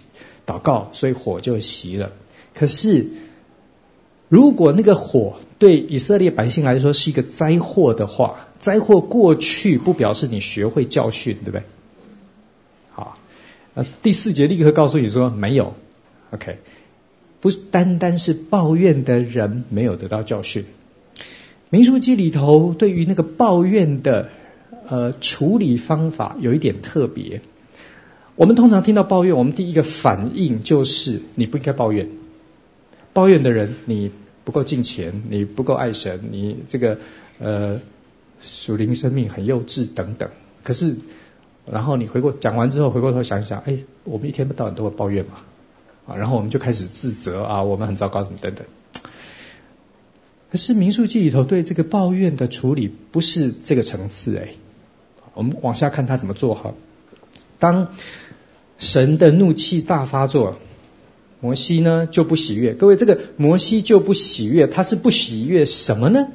祷告，所以火就熄了。可是，如果那个火对以色列百姓来说是一个灾祸的话，灾祸过去不表示你学会教训，对不对？好，那第四节立刻告诉你说没有。OK，不单单是抱怨的人没有得到教训。民书记里头对于那个抱怨的呃处理方法有一点特别。我们通常听到抱怨，我们第一个反应就是你不应该抱怨。抱怨的人，你不够敬虔，你不够爱神，你这个呃属灵生命很幼稚等等。可是，然后你回过讲完之后，回过头想一想，哎，我们一天到晚都会抱怨嘛。啊，然后我们就开始自责啊，我们很糟糕，什么等等。可是民数记里头对这个抱怨的处理不是这个层次哎，我们往下看他怎么做哈。当神的怒气大发作，摩西呢就不喜悦。各位，这个摩西就不喜悦，他是不喜悦什么呢？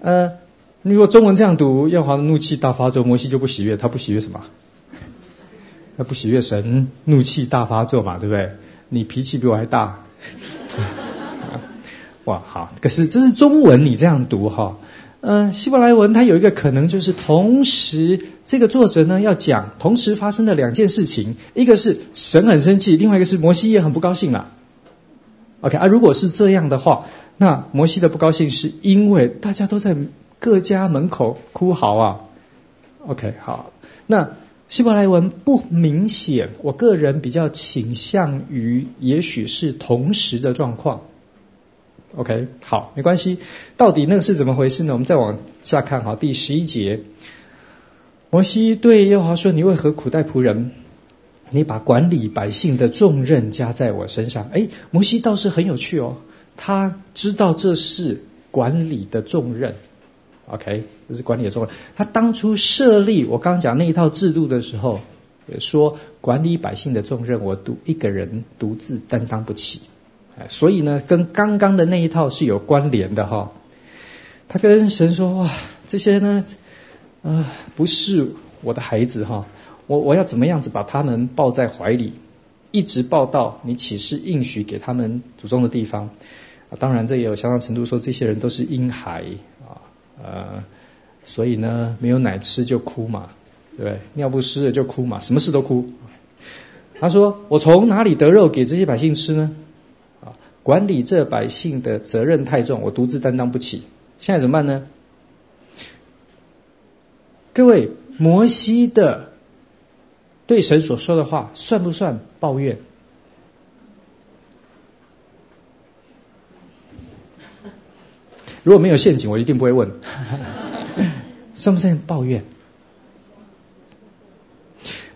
呃，如果中文这样读，耶和华的怒气大发作，摩西就不喜悦，他不喜悦什么？那不喜悦神怒气大发作嘛，对不对？你脾气比我还大，哇，好！可是这是中文，你这样读哈，嗯、希伯来文它有一个可能就是同时，这个作者呢要讲同时发生的两件事情，一个是神很生气，另外一个是摩西也很不高兴了。OK 啊，如果是这样的话，那摩西的不高兴是因为大家都在各家门口哭嚎啊。OK，好，那。希伯来文不明显，我个人比较倾向于也许是同时的状况。OK，好，没关系。到底那个是怎么回事呢？我们再往下看哈，第十一节，摩西对耶和华说：“你为何苦待仆人？你把管理百姓的重任加在我身上。”哎，摩西倒是很有趣哦，他知道这是管理的重任。OK，这是管理的重任。他当初设立我刚讲那一套制度的时候，也说管理百姓的重任，我独一个人独自担当不起。哎，所以呢，跟刚刚的那一套是有关联的哈。他跟神说：“哇，这些呢，啊、不是我的孩子哈，我我要怎么样子把他们抱在怀里，一直抱到你启示应许给他们祖宗的地方。当然这也有相当程度说，这些人都是婴孩。”呃，所以呢，没有奶吃就哭嘛，对不对？尿不湿了就哭嘛，什么事都哭。他说：“我从哪里得肉给这些百姓吃呢？啊，管理这百姓的责任太重，我独自担当不起。现在怎么办呢？”各位，摩西的对神所说的话算不算抱怨？如果没有陷阱，我一定不会问。算不算抱怨？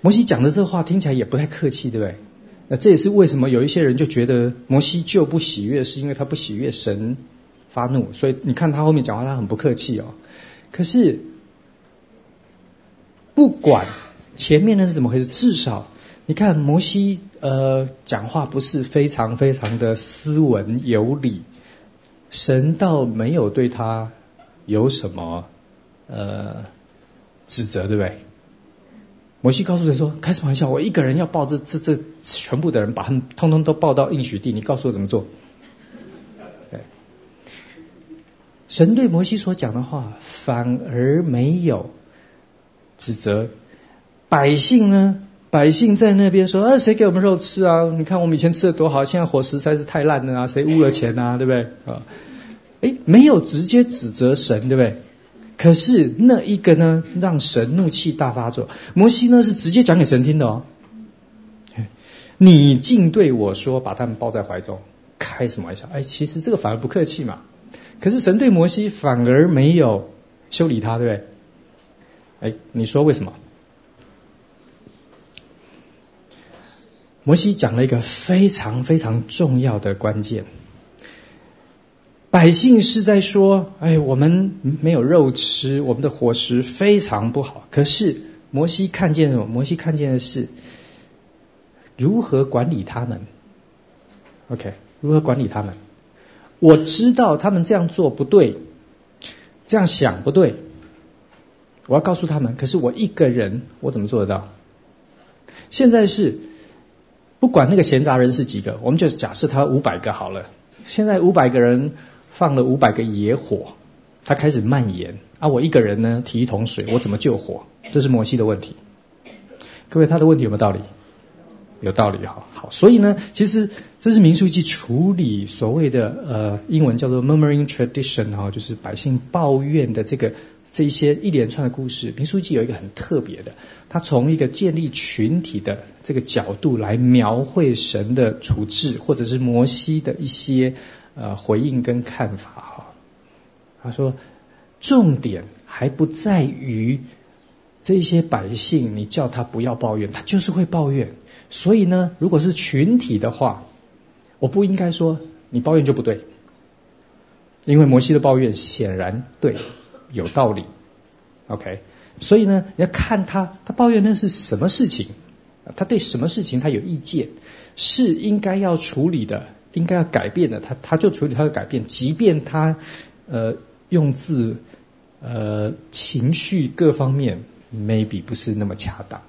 摩西讲的这话听起来也不太客气，对不对？那这也是为什么有一些人就觉得摩西就不喜悦，是因为他不喜悦神发怒，所以你看他后面讲话，他很不客气哦。可是不管前面那是怎么回事，至少你看摩西呃讲话不是非常非常的斯文有礼。神倒没有对他有什么呃指责，对不对？摩西告诉他说：“开什么玩笑？我一个人要抱这这这全部的人，把他们通通都抱到应许地。你告诉我怎么做？”对，神对摩西所讲的话，反而没有指责百姓呢。百姓在那边说：“啊，谁给我们肉吃啊？你看我们以前吃的多好，现在伙食实在是太烂了啊！谁污了钱啊？对不对？啊，哎，没有直接指责神，对不对？可是那一个呢，让神怒气大发作。摩西呢是直接讲给神听的哦。你竟对我说，把他们抱在怀中，开什么玩笑？哎，其实这个反而不客气嘛。可是神对摩西反而没有修理他，对不对？哎，你说为什么？”摩西讲了一个非常非常重要的关键，百姓是在说：“哎，我们没有肉吃，我们的伙食非常不好。”可是摩西看见什么？摩西看见的是如何管理他们。OK，如何管理他们？我知道他们这样做不对，这样想不对。我要告诉他们，可是我一个人，我怎么做得到？现在是。不管那个闲杂人是几个，我们就假设他五百个好了。现在五百个人放了五百个野火，它开始蔓延。啊，我一个人呢提一桶水，我怎么救火？这是摩西的问题。各位，他的问题有没有道理？有道理哈。好，所以呢，其实这是民数记处理所谓的呃英文叫做 murmuring tradition 哈，就是百姓抱怨的这个。这一些一连串的故事，民书记有一个很特别的，他从一个建立群体的这个角度来描绘神的处置，或者是摩西的一些呃回应跟看法哈。他说，重点还不在于这些百姓，你叫他不要抱怨，他就是会抱怨。所以呢，如果是群体的话，我不应该说你抱怨就不对，因为摩西的抱怨显然对。有道理，OK，所以呢，你要看他，他抱怨那是什么事情，他对什么事情他有意见，是应该要处理的，应该要改变的，他他就处理他的改变，即便他呃用字呃情绪各方面 maybe 不是那么恰当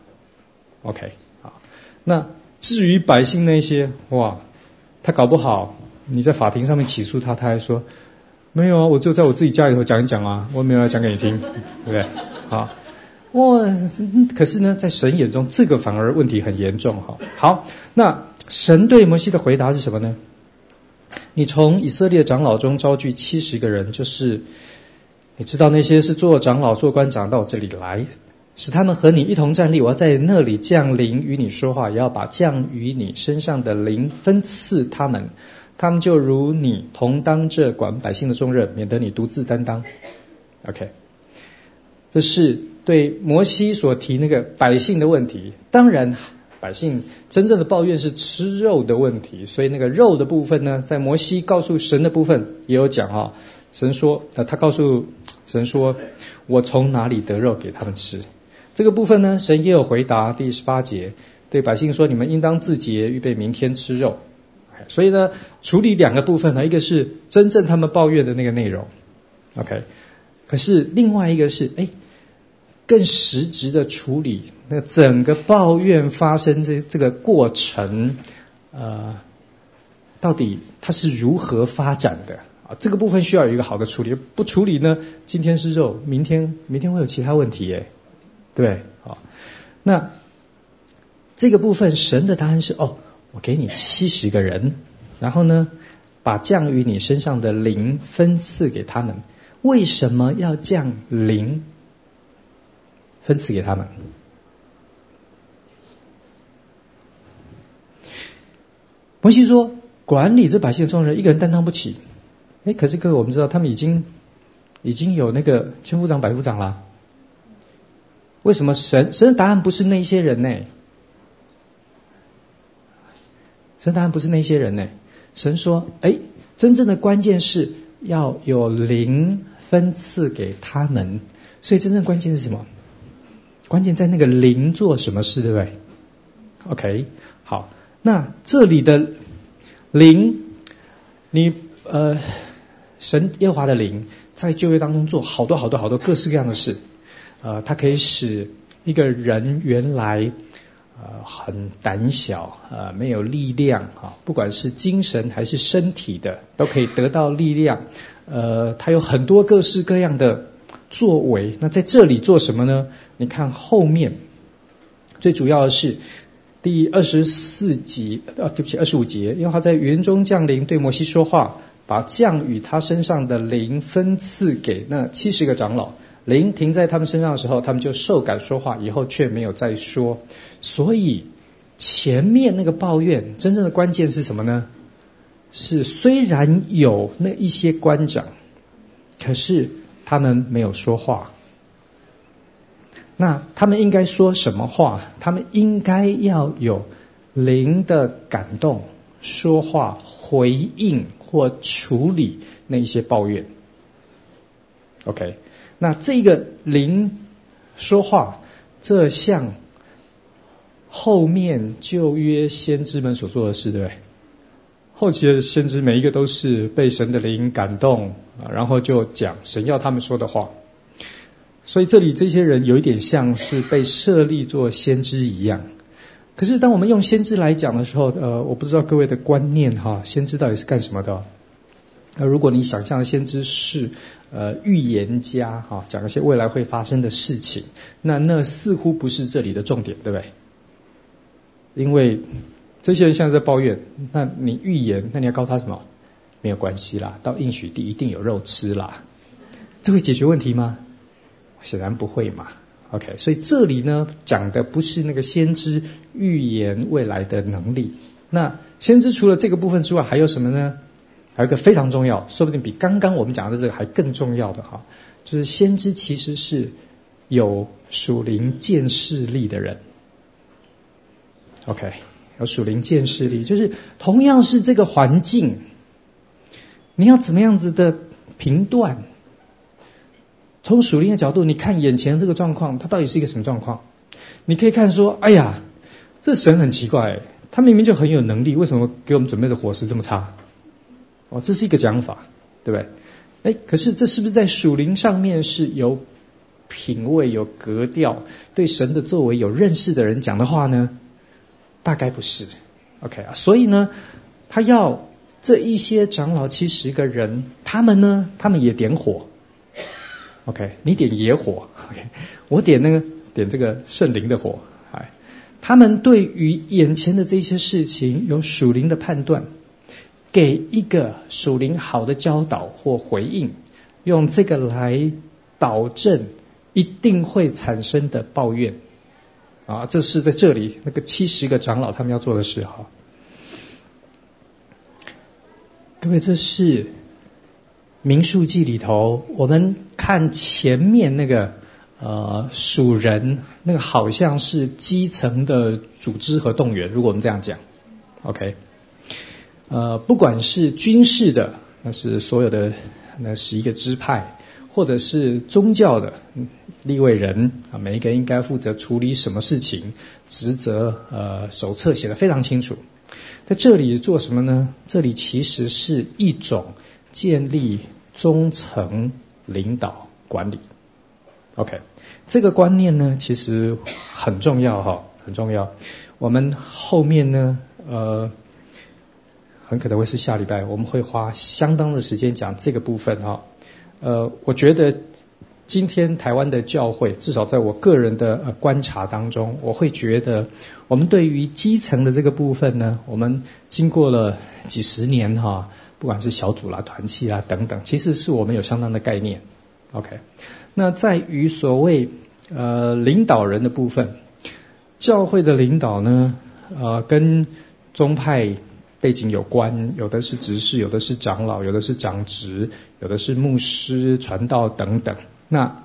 ，OK，好，那至于百姓那些，哇，他搞不好你在法庭上面起诉他，他还说。没有啊，我就在我自己家里头讲一讲啊，我没有要讲给你听，对不对？好，哇，可是呢，在神眼中，这个反而问题很严重哈。好，那神对摩西的回答是什么呢？你从以色列长老中招聚七十个人，就是你知道那些是做长老、做官长到我这里来，使他们和你一同站立。我要在那里降临与你说话，也要把降于你身上的灵分赐他们。他们就如你同当这管百姓的重任，免得你独自担当。OK，这是对摩西所提那个百姓的问题。当然，百姓真正的抱怨是吃肉的问题，所以那个肉的部分呢，在摩西告诉神的部分也有讲哦。神说，呃，他告诉神说，我从哪里得肉给他们吃？这个部分呢，神也有回答。第十八节对百姓说，你们应当自洁，预备明天吃肉。所以呢，处理两个部分呢，一个是真正他们抱怨的那个内容，OK，可是另外一个是，哎，更实质的处理那整个抱怨发生这这个过程，呃，到底它是如何发展的啊？这个部分需要有一个好的处理，不处理呢，今天是肉，明天明天会有其他问题耶，对，好，那这个部分神的答案是哦。我给你七十个人，然后呢，把降于你身上的灵分赐给他们。为什么要降灵？分赐给他们。摩西说：“管理这百姓的众人，一个人担当不起。”哎，可是各位，我们知道他们已经已经有那个千夫长、百夫长了。为什么神神的答案不是那些人呢？神的答案不是那些人呢？神说：“哎，真正的关键是要有灵分赐给他们。所以真正关键是什么？关键在那个灵做什么事，对不对？OK，好。那这里的灵，你呃，神耶华的灵在旧约当中做好多好多好多各式各样的事。呃，它可以使一个人原来。”呃，很胆小，呃，没有力量啊，不管是精神还是身体的，都可以得到力量。呃，他有很多各式各样的作为。那在这里做什么呢？你看后面，最主要的是第二十四节，啊，对不起，二十五节，因为他在云中降临，对摩西说话，把降雨他身上的灵分赐给那七十个长老。灵停在他们身上的时候，他们就受感说话，以后却没有再说。所以前面那个抱怨，真正的关键是什么呢？是虽然有那一些官长，可是他们没有说话。那他们应该说什么话？他们应该要有灵的感动，说话回应或处理那一些抱怨。OK。那这个灵说话，这像后面旧约先知们所做的事，对不对？后期的先知每一个都是被神的灵感动，然后就讲神要他们说的话。所以这里这些人有一点像是被设立做先知一样。可是当我们用先知来讲的时候，呃，我不知道各位的观念哈，先知到底是干什么的？那如果你想象先知是呃预言家哈，讲一些未来会发生的事情，那那似乎不是这里的重点，对不对？因为这些人现在在抱怨，那你预言，那你要告诉他什么？没有关系啦，到应许地一定有肉吃啦，这会解决问题吗？显然不会嘛。OK，所以这里呢讲的不是那个先知预言未来的能力。那先知除了这个部分之外，还有什么呢？还有一个非常重要，说不定比刚刚我们讲的这个还更重要的哈，就是先知其实是有属灵见识力的人。OK，有属灵见识力，就是同样是这个环境，你要怎么样子的评断？从属灵的角度，你看眼前这个状况，它到底是一个什么状况？你可以看说，哎呀，这神很奇怪，他明明就很有能力，为什么给我们准备的伙食这么差？哦，这是一个讲法，对不对？哎，可是这是不是在属灵上面是有品位、有格调、对神的作为有认识的人讲的话呢？大概不是。OK 啊，所以呢，他要这一些长老七十个人，他们呢，他们也点火。OK，你点野火，OK，我点那个点这个圣灵的火。哎，他们对于眼前的这些事情有属灵的判断。给一个属灵好的教导或回应，用这个来导正一定会产生的抱怨啊！这是在这里那个七十个长老他们要做的事哈。各位，这是民数记里头，我们看前面那个呃属人，那个好像是基层的组织和动员。如果我们这样讲，OK。呃，不管是军事的，那是所有的那十一个支派，或者是宗教的立位人啊，每一个应该负责处理什么事情，职责呃手册写得非常清楚。在这里做什么呢？这里其实是一种建立中层领导管理。OK，这个观念呢，其实很重要哈，很重要。我们后面呢，呃。很可能会是下礼拜，我们会花相当的时间讲这个部分哈。呃，我觉得今天台湾的教会，至少在我个人的观察当中，我会觉得我们对于基层的这个部分呢，我们经过了几十年哈，不管是小组啦、团契啦等等，其实是我们有相当的概念。OK，那在于所谓呃领导人的部分，教会的领导呢，呃跟宗派背景有关，有的是执事，有的是长老，有的是长执，有的是牧师、传道等等。那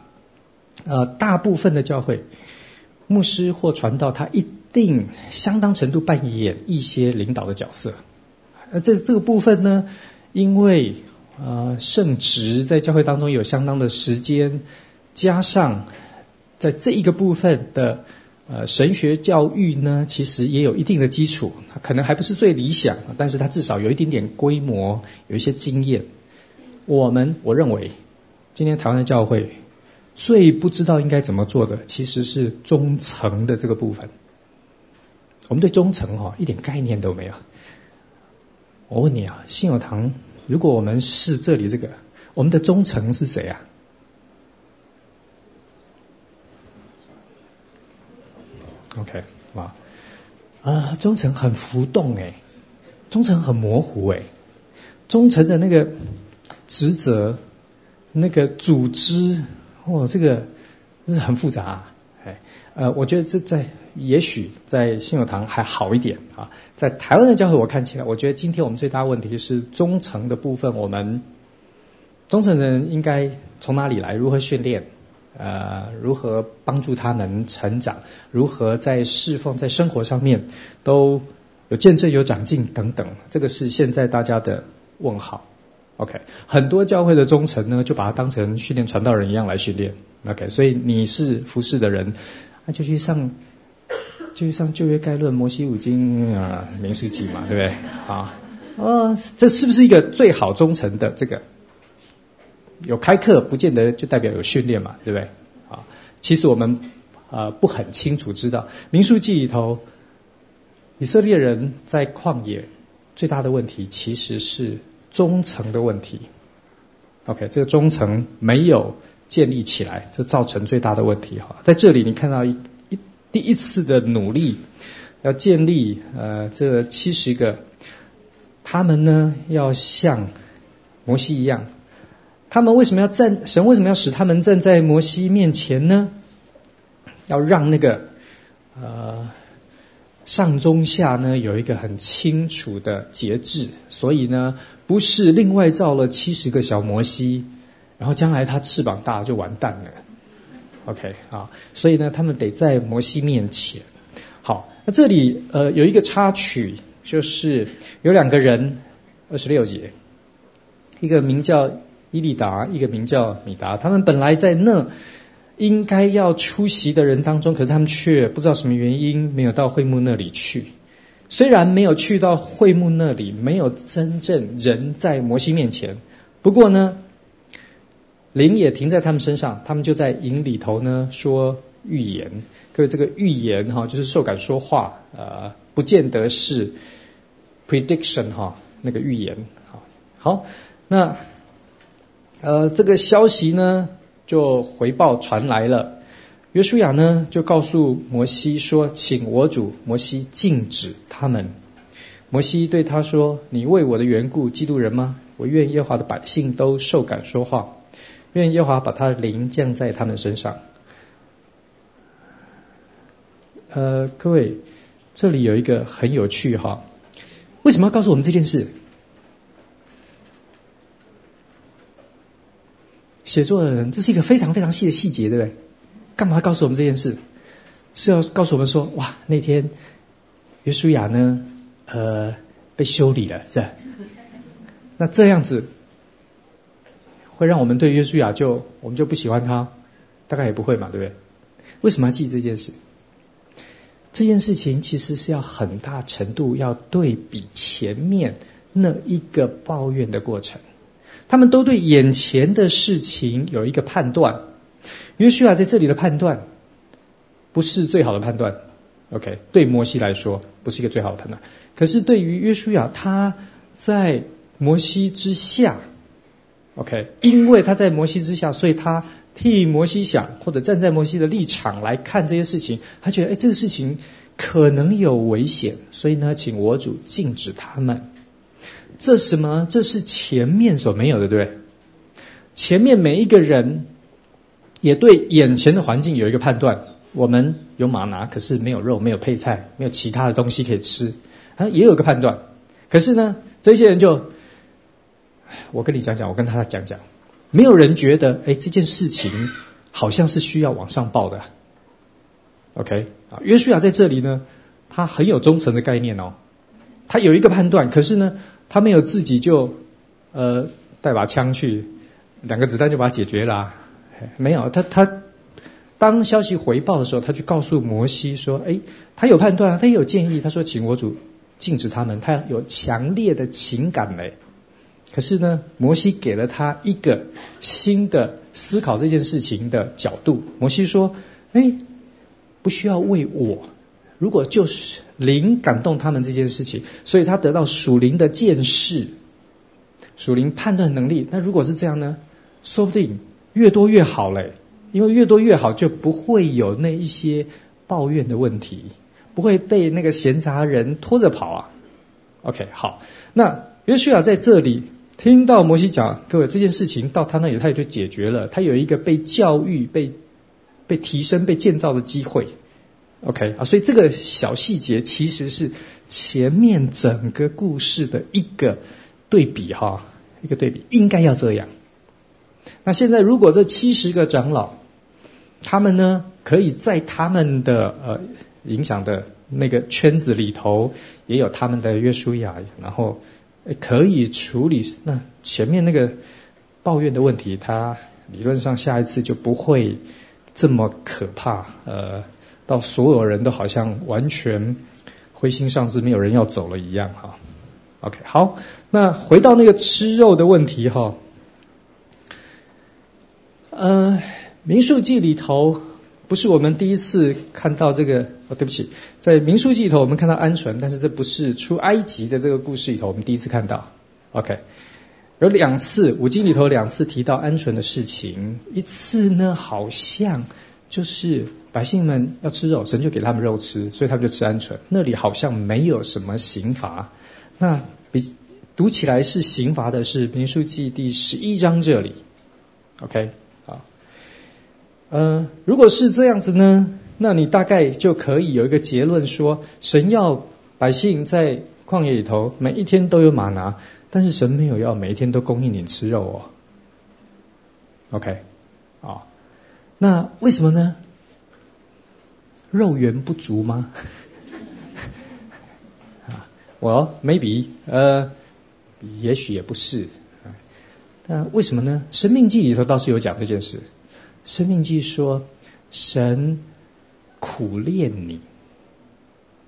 呃大部分的教会，牧师或传道，他一定相当程度扮演一些领导的角色。而这这个部分呢，因为呃圣职在教会当中有相当的时间，加上在这一个部分的呃神学教育呢，其实也有一定的基础，可能还不是最理想，但是它至少有一点点规模，有一些经验。我们我认为，今天台湾的教会最不知道应该怎么做的，其实是中层的这个部分。我们对中层哈一点概念都没有。我问你啊，信友堂，如果我们是这里这个，我们的中层是谁啊？OK，啊，啊，中层很浮动哎，中层很模糊哎，中层的那个职责、那个组织，哇，这个是很复杂啊。哎，呃，我觉得这在也许在信友堂还好一点啊，在台湾的教会我看起来，我觉得今天我们最大问题是中层的部分，我们中层人应该从哪里来？如何训练？呃，如何帮助他们成长？如何在侍奉、在生活上面都有见证、有长进等等？这个是现在大家的问号。OK，很多教会的忠诚呢，就把它当成训练传道人一样来训练。OK，所以你是服侍的人，那就去上，就去上旧约概论、摩西五经啊、民数记嘛，对不对？啊，哦，这是不是一个最好忠诚的这个？有开课不见得就代表有训练嘛，对不对？啊，其实我们呃不很清楚知道，民数记里头，以色列人在旷野最大的问题其实是。忠诚的问题，OK，这个忠诚没有建立起来，这造成最大的问题哈。在这里你看到一一第一次的努力，要建立呃这七十个，他们呢要像摩西一样，他们为什么要站？神为什么要使他们站在摩西面前呢？要让那个呃。上中下呢有一个很清楚的节制，所以呢不是另外造了七十个小摩西，然后将来他翅膀大就完蛋了。OK 啊，所以呢他们得在摩西面前。好，那这里呃有一个插曲，就是有两个人，二十六节，一个名叫伊利达，一个名叫米达，他们本来在那。应该要出席的人当中，可是他们却不知道什么原因没有到会幕那里去。虽然没有去到会幕那里，没有真正人在摩西面前，不过呢，灵也停在他们身上，他们就在营里头呢说预言。各位，这个预言哈，就是受感说话，呃，不见得是 prediction 哈，那个预言。好，好，那呃，这个消息呢？就回报传来了，约书亚呢就告诉摩西说：“请我主摩西禁止他们。”摩西对他说：“你为我的缘故嫉妒人吗？我愿耶和华的百姓都受感说话，愿耶和华把他的灵降在他们身上。”呃，各位，这里有一个很有趣哈，为什么要告诉我们这件事？写作的人，这是一个非常非常细的细节，对不对？干嘛要告诉我们这件事？是要告诉我们说，哇，那天约书亚呢，呃，被修理了，是吧？那这样子会让我们对约书亚就我们就不喜欢他？大概也不会嘛，对不对？为什么要记这件事？这件事情其实是要很大程度要对比前面那一个抱怨的过程。他们都对眼前的事情有一个判断，约书亚在这里的判断不是最好的判断，OK？对摩西来说不是一个最好的判断，可是对于约书亚，他在摩西之下，OK？因为他在摩西之下，所以他替摩西想，或者站在摩西的立场来看这些事情，他觉得哎，这个事情可能有危险，所以呢，请我主禁止他们。这什么？这是前面所没有的，对不对？前面每一个人也对眼前的环境有一个判断。我们有马拿，可是没有肉，没有配菜，没有其他的东西可以吃，啊，也有一个判断。可是呢，这些人就，我跟你讲讲，我跟他讲讲，没有人觉得，哎，这件事情好像是需要往上报的。OK，啊，约书亚在这里呢，他很有忠诚的概念哦，他有一个判断，可是呢，他没有自己就，呃，带把枪去，两个子弹就把它解决了，没有，他他。当消息回报的时候，他就告诉摩西说：“哎，他有判断，他也有建议。他说，请我主禁止他们，他有强烈的情感嘞。可是呢，摩西给了他一个新的思考这件事情的角度。摩西说：哎，不需要为我，如果就是灵感动他们这件事情，所以他得到属灵的见识、属灵判断能力。那如果是这样呢？说不定越多越好嘞。”因为越多越好，就不会有那一些抱怨的问题，不会被那个闲杂人拖着跑啊。OK，好，那约书亚在这里听到摩西讲，各位这件事情到他那里他也就解决了，他有一个被教育、被被提升、被建造的机会。OK 啊，所以这个小细节其实是前面整个故事的一个对比哈，一个对比，应该要这样。那现在如果这七十个长老，他们呢，可以在他们的呃影响的那个圈子里头，也有他们的约书亚，然后可以处理那前面那个抱怨的问题，他理论上下一次就不会这么可怕，呃，到所有人都好像完全灰心丧志，没有人要走了一样哈。OK，好，那回到那个吃肉的问题哈，呃。民数记里头不是我们第一次看到这个哦，对不起，在民数记里头我们看到鹌鹑，但是这不是出埃及的这个故事里头我们第一次看到。OK，有两次五经里头两次提到鹌鹑的事情，一次呢好像就是百姓们要吃肉，神就给他们肉吃，所以他们就吃鹌鹑。那里好像没有什么刑罚，那比读起来是刑罚的是民数记第十一章这里。OK 好。呃，如果是这样子呢，那你大概就可以有一个结论说，神要百姓在旷野里头每一天都有马拿，但是神没有要每一天都供应你吃肉哦。OK，啊，那为什么呢？肉源不足吗？啊，我 maybe 呃，也许也不是。那为什么呢？生命记里头倒是有讲这件事。生命记说，神苦炼你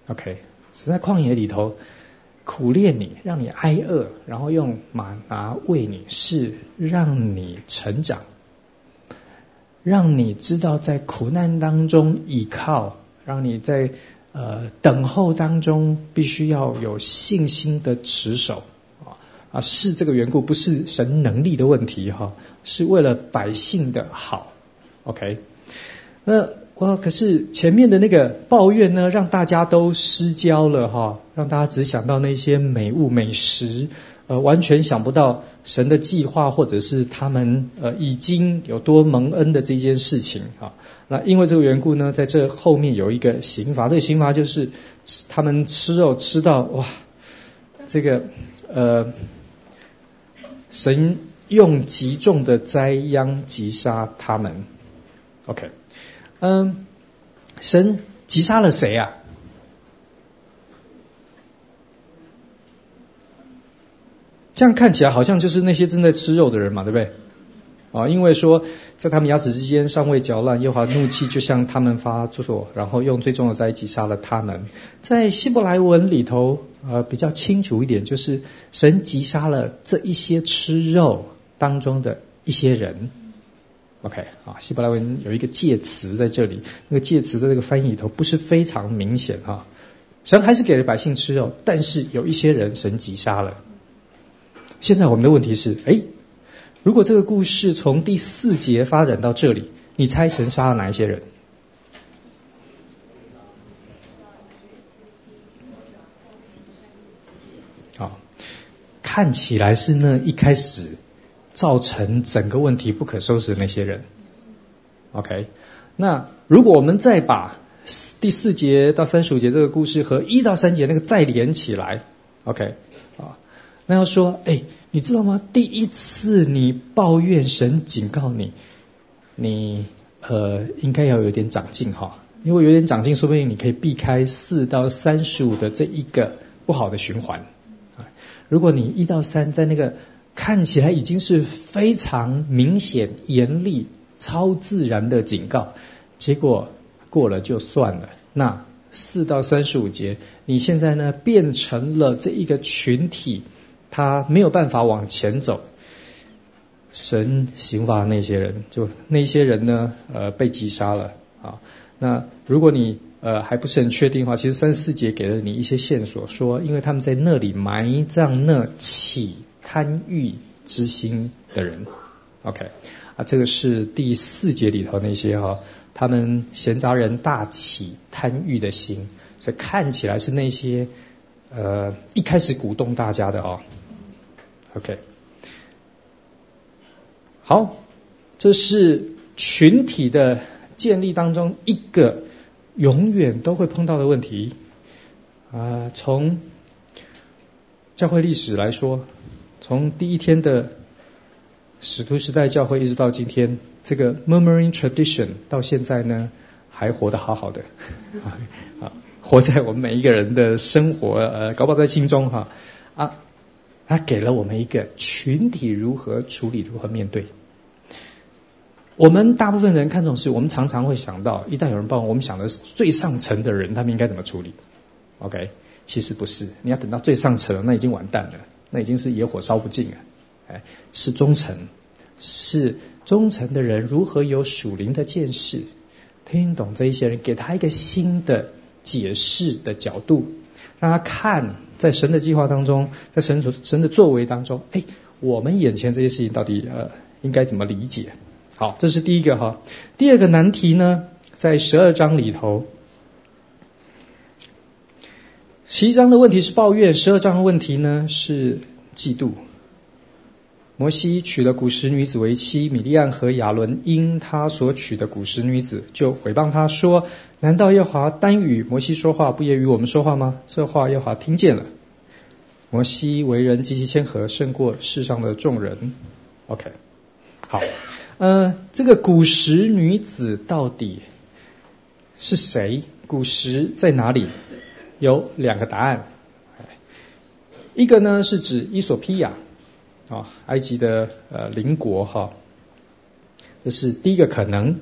，OK，死在旷野里头苦炼你，让你挨饿，然后用马达喂你，是让你成长，让你知道在苦难当中倚靠，让你在呃等候当中必须要有信心的持守啊啊，是这个缘故，不是神能力的问题哈，是为了百姓的好。OK，那哇可是前面的那个抱怨呢，让大家都失焦了哈，让大家只想到那些美物美食，呃，完全想不到神的计划或者是他们呃已经有多蒙恩的这件事情哈。那因为这个缘故呢，在这后面有一个刑罚，这个刑罚就是他们吃肉吃到哇，这个呃神用极重的灾殃击杀他们。OK，嗯，神击杀了谁啊？这样看起来好像就是那些正在吃肉的人嘛，对不对？啊，因为说在他们牙齿之间尚未嚼烂，耶和华怒气就向他们发作，然后用最重的灾击杀了他们。在希伯来文里头，呃，比较清楚一点，就是神击杀了这一些吃肉当中的一些人。OK，啊，希伯来文有一个介词在这里，那个介词在这个翻译里头不是非常明显哈。神还是给了百姓吃肉，但是有一些人神击杀了。现在我们的问题是，哎，如果这个故事从第四节发展到这里，你猜神杀了哪一些人？好，看起来是那一开始。造成整个问题不可收拾的那些人 OK，那如果我们再把第四节到三十五节这个故事和一到三节那个再连起来，OK，啊，那要说，哎，你知道吗？第一次你抱怨神警告你，你呃应该要有点长进哈，因为有点长进，说不定你可以避开四到三十五的这一个不好的循环。如果你一到三在那个看起来已经是非常明显、严厉、超自然的警告，结果。过了就算了。那四到三十五节，你现在呢变成了这一个群体，他没有办法往前走。神刑罚那些人，就那些人呢，呃，被击杀了啊。那如果你呃还不是很确定的话，其实三四节给了你一些线索，说因为他们在那里埋葬那起贪欲之心的人。OK，啊，这个是第四节里头那些哈。他们闲杂人大起贪欲的心，所以看起来是那些呃一开始鼓动大家的哦。OK，好，这是群体的建立当中一个永远都会碰到的问题啊、从教会历史来说，从第一天的使徒时代教会一直到今天。这个 murmuring tradition 到现在呢，还活得好好的，啊，活在我们每一个人的生活，呃，搞不好在心中哈，啊，他给了我们一个群体如何处理，如何面对。我们大部分人看这种事，我们常常会想到，一旦有人报，我们想的是最上层的人，他们应该怎么处理？OK，其实不是，你要等到最上层，那已经完蛋了，那已经是野火烧不尽了，哎，是中层。是中层的人如何有属灵的见识，听懂这一些人，给他一个新的解释的角度，让他看在神的计划当中，在神所神的作为当中，哎，我们眼前这些事情到底呃应该怎么理解？好，这是第一个哈。第二个难题呢，在十二章里头，十一章的问题是抱怨，十二章的问题呢是嫉妒。摩西娶了古时女子为妻，米利暗和亚伦因他所娶的古时女子，就毁谤他说：“难道耶和华单与摩西说话，不也与我们说话吗？”这话耶和华听见了。摩西为人极其谦和，胜过世上的众人。OK，好，呃，这个古时女子到底是谁？古时在哪里？有两个答案。一个呢是指伊索比亚。啊，埃及的呃邻国哈，这是第一个可能。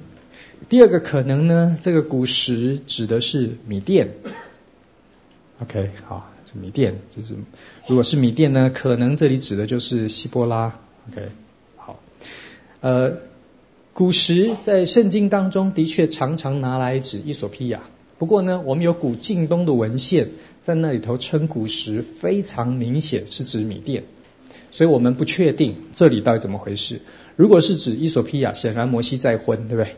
第二个可能呢，这个古时指的是米甸。OK，好，是米甸，就是如果是米甸呢，可能这里指的就是希波拉。OK，呃，古时在圣经当中的确常常拿来指伊索比亚，不过呢，我们有古近东的文献在那里头称古时非常明显是指米甸。所以我们不确定这里到底怎么回事。如果是指伊索比亚，显然摩西再婚，对不对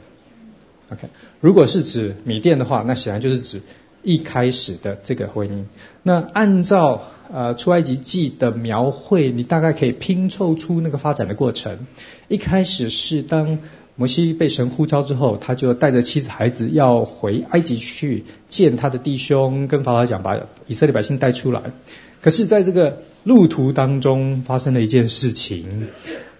？OK。如果是指米甸的话，那显然就是指一开始的这个婚姻。那按照呃出埃及记的描绘，你大概可以拼凑出那个发展的过程。一开始是当摩西被神呼召之后，他就带着妻子孩子要回埃及去见他的弟兄，跟法老讲，把以色列百姓带出来。可是，在这个路途当中发生了一件事情，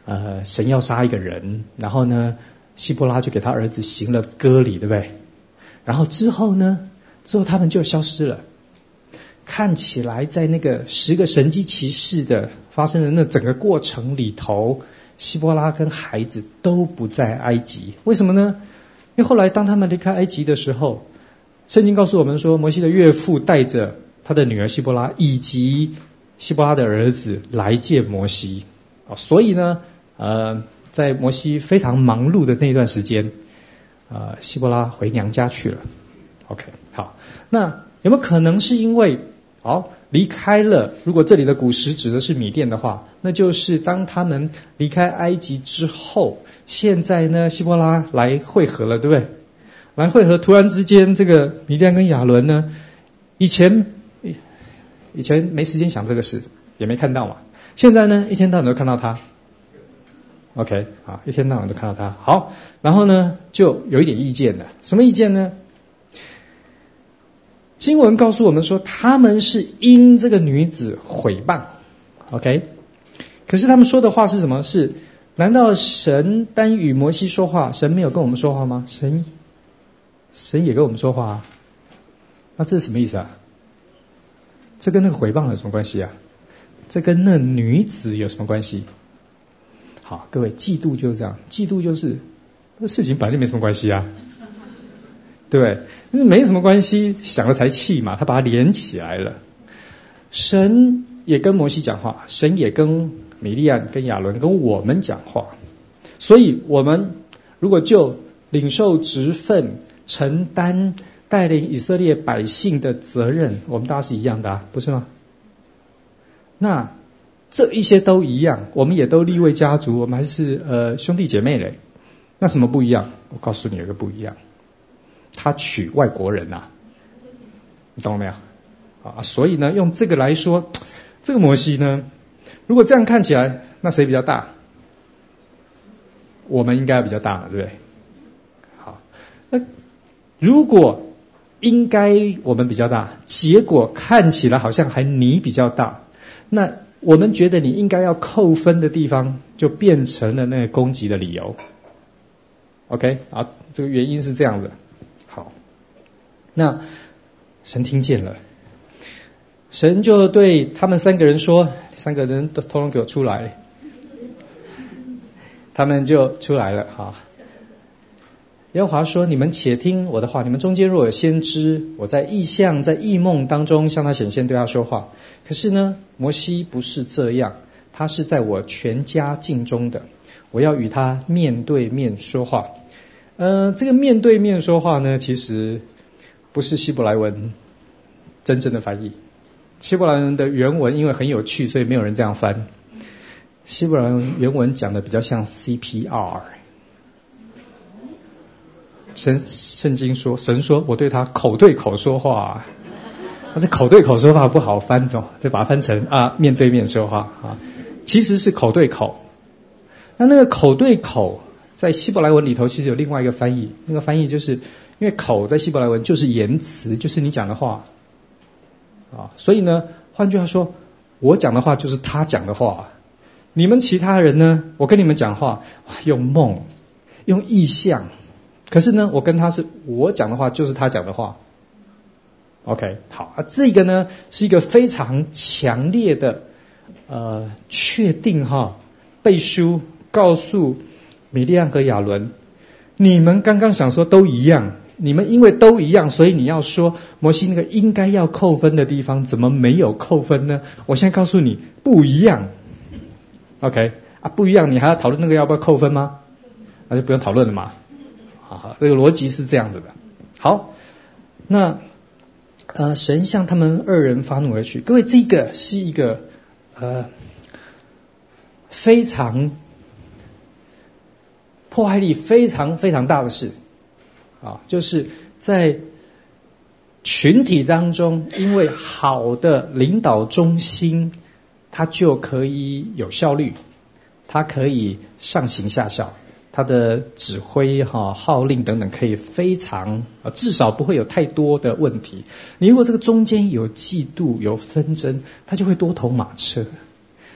呃，神要杀一个人，然后呢，希波拉就给他儿子行了割礼，对不对？然后之后呢，之后他们就消失了。看起来在那个十个神迹骑士的发生的那整个过程里头，希波拉跟孩子都不在埃及，为什么呢？因为后来当他们离开埃及的时候，圣经告诉我们说，摩西的岳父带着。他的女儿希波拉以及希波拉的儿子来见摩西，啊所以呢，呃，在摩西非常忙碌的那段时间，呃，希波拉回娘家去了。OK，那有没有可能是因为好离开了？如果这里的古时指的是米甸的话，那就是当他们离开埃及之后，现在呢，希波拉来会合了，对不对？来会合，突然之间，这个米甸跟亚伦呢，以前。以前没时间想这个事，也没看到嘛。现在呢，一天到晚都看到他。OK，啊，一天到晚都看到他。好，然后呢，就有一点意见了。什么意见呢？经文告诉我们说，他们是因这个女子毁谤。OK，可是他们说的话是什么？是难道神单与摩西说话，神没有跟我们说话吗？神，神也跟我们说话啊。那这是什么意思啊？这跟那个毁谤有什么关系啊？这跟那女子有什么关系？好，各位，嫉妒就是这样，嫉妒就是那事情本来就没什么关系啊，对？那没什么关系，想了才气嘛，他把它连起来了。神也跟摩西讲话，神也跟米利安、跟亚伦、跟我们讲话，所以我们如果就领受职分、承担。带领以色列百姓的责任，我们大家是一样的啊，不是吗？那这一些都一样，我们也都利未家族，我们还是呃兄弟姐妹嘞。那什么不一样？我告诉你有个不一样，他娶外国人呐、你懂了没有？啊，所以呢，用这个来说，这个摩西呢，如果这样看起来，那谁比较大？我们应该比较大嘛，对不对？好，那如果。应该我们比较大，结果看起来好像还你比较大。那我们觉得你应该要扣分的地方，就变成了那个攻击的理由。OK，啊，这个原因是这样子。那神听见了，神就对他们三个人说：“三个人都通通给我出来。”他们就出来了，哈。耶和华说：“你们且听我的话。你们中间若有先知，我在异象、在异梦当中向他显现，对他说话。可是呢，摩西不是这样，他是在我全家境中的，我要与他面对面说话。呃，这个面对面说话呢，其实不是希伯来文真正的翻译。希伯来文的原文因为很有趣，所以没有人这样翻。希伯来文原文讲的比较像 CPR。”神圣经说，神说我对他口对口说话，啊，那这口对口说话不好翻，走，就把它翻成啊面对面说话啊，其实是口对口。那那个口对口在希伯来文里头其实有另外一个翻译，那个翻译就是因为口在希伯来文就是言辞，就是你讲的话。啊，所以呢，换句话说，我讲的话就是他讲的话，你们其他人呢，我跟你们讲话用梦，用意象。可是呢，我跟他是我讲的话就是他讲的话，OK，好啊，这个呢是一个非常强烈的呃确定哈背书，告诉米利安和亚伦，你们刚刚想说都一样，你们因为都一样，所以你要说摩西那个应该要扣分的地方怎么没有扣分呢？我现在告诉你不一样，OK 啊不一样，你还要讨论那个要不要扣分吗？那就不用讨论了嘛。好好，这个逻辑是这样子的。好，那呃，神向他们二人发怒而去。各位，这个是一个呃非常破坏力非常非常大的事啊，就是在群体当中，因为好的领导中心，它就可以有效率，它可以上行下效。他的指挥哈号令等等可以非常啊，至少不会有太多的问题。你如果这个中间有嫉妒有纷争，他就会多头马车，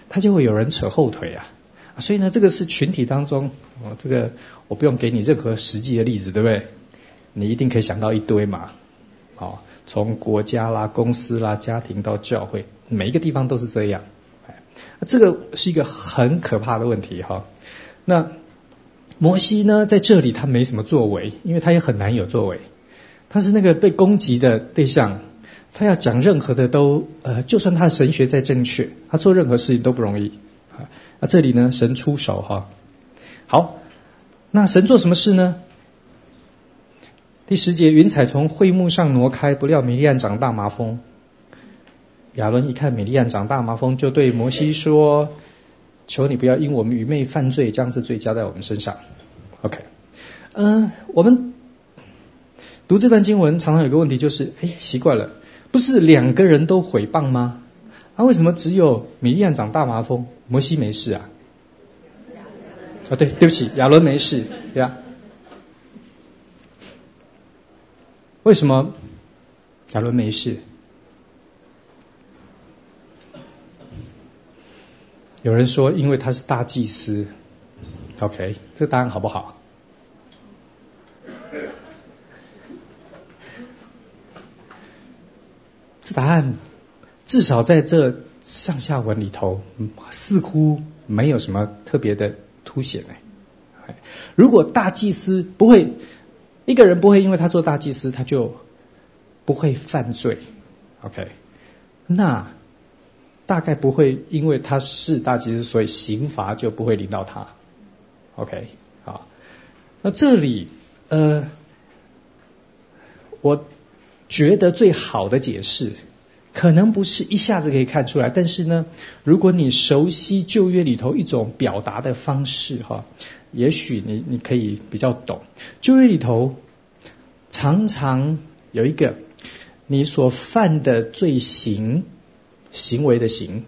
他就会有人扯后腿啊。所以呢，这个是群体当中，哦，这个我不用给你任何实际的例子，对不对？你一定可以想到一堆嘛。好，从国家啦、公司啦、家庭到教会，每一个地方都是这样。这个是一个很可怕的问题哈。那。摩西呢，在这里他没什么作为，因为他也很难有作为。他是那个被攻击的对象，他要讲任何的都，呃，就算他的神学再正确，他做任何事情都不容易。啊，那这里呢，神出手哈。好，那神做什么事呢？第十节，云彩从会幕上挪开，不料米利暗长大麻风。亚伦一看米利暗长大麻风，就对摩西说。求你不要因我们愚昧犯罪，将这罪加在我们身上。OK，嗯、我们读这段经文常常有个问题，就是，哎，奇怪了，不是两个人都毁谤吗？啊，为什么只有米利暗长大麻风，摩西没事啊？啊，对，对不起，亚伦没事，对呀。为什么亚伦没事？有人说，因为他是大祭司。OK，这个答案好不好？这答案至少在这上下文里头，似乎没有什么特别的凸显呢。如果大祭司不会，一个人不会因为他做大祭司，他就不会犯罪。OK，那大概不会因为他是大祭司，所以刑罚就不会临到他。OK，好，那这里呃，我。觉得最好的解释，可能不是一下子可以看出来，但是呢，如果你熟悉旧约里头一种表达的方式哈，也许你你可以比较懂。旧约里头常常有一个你所犯的罪行行为的行，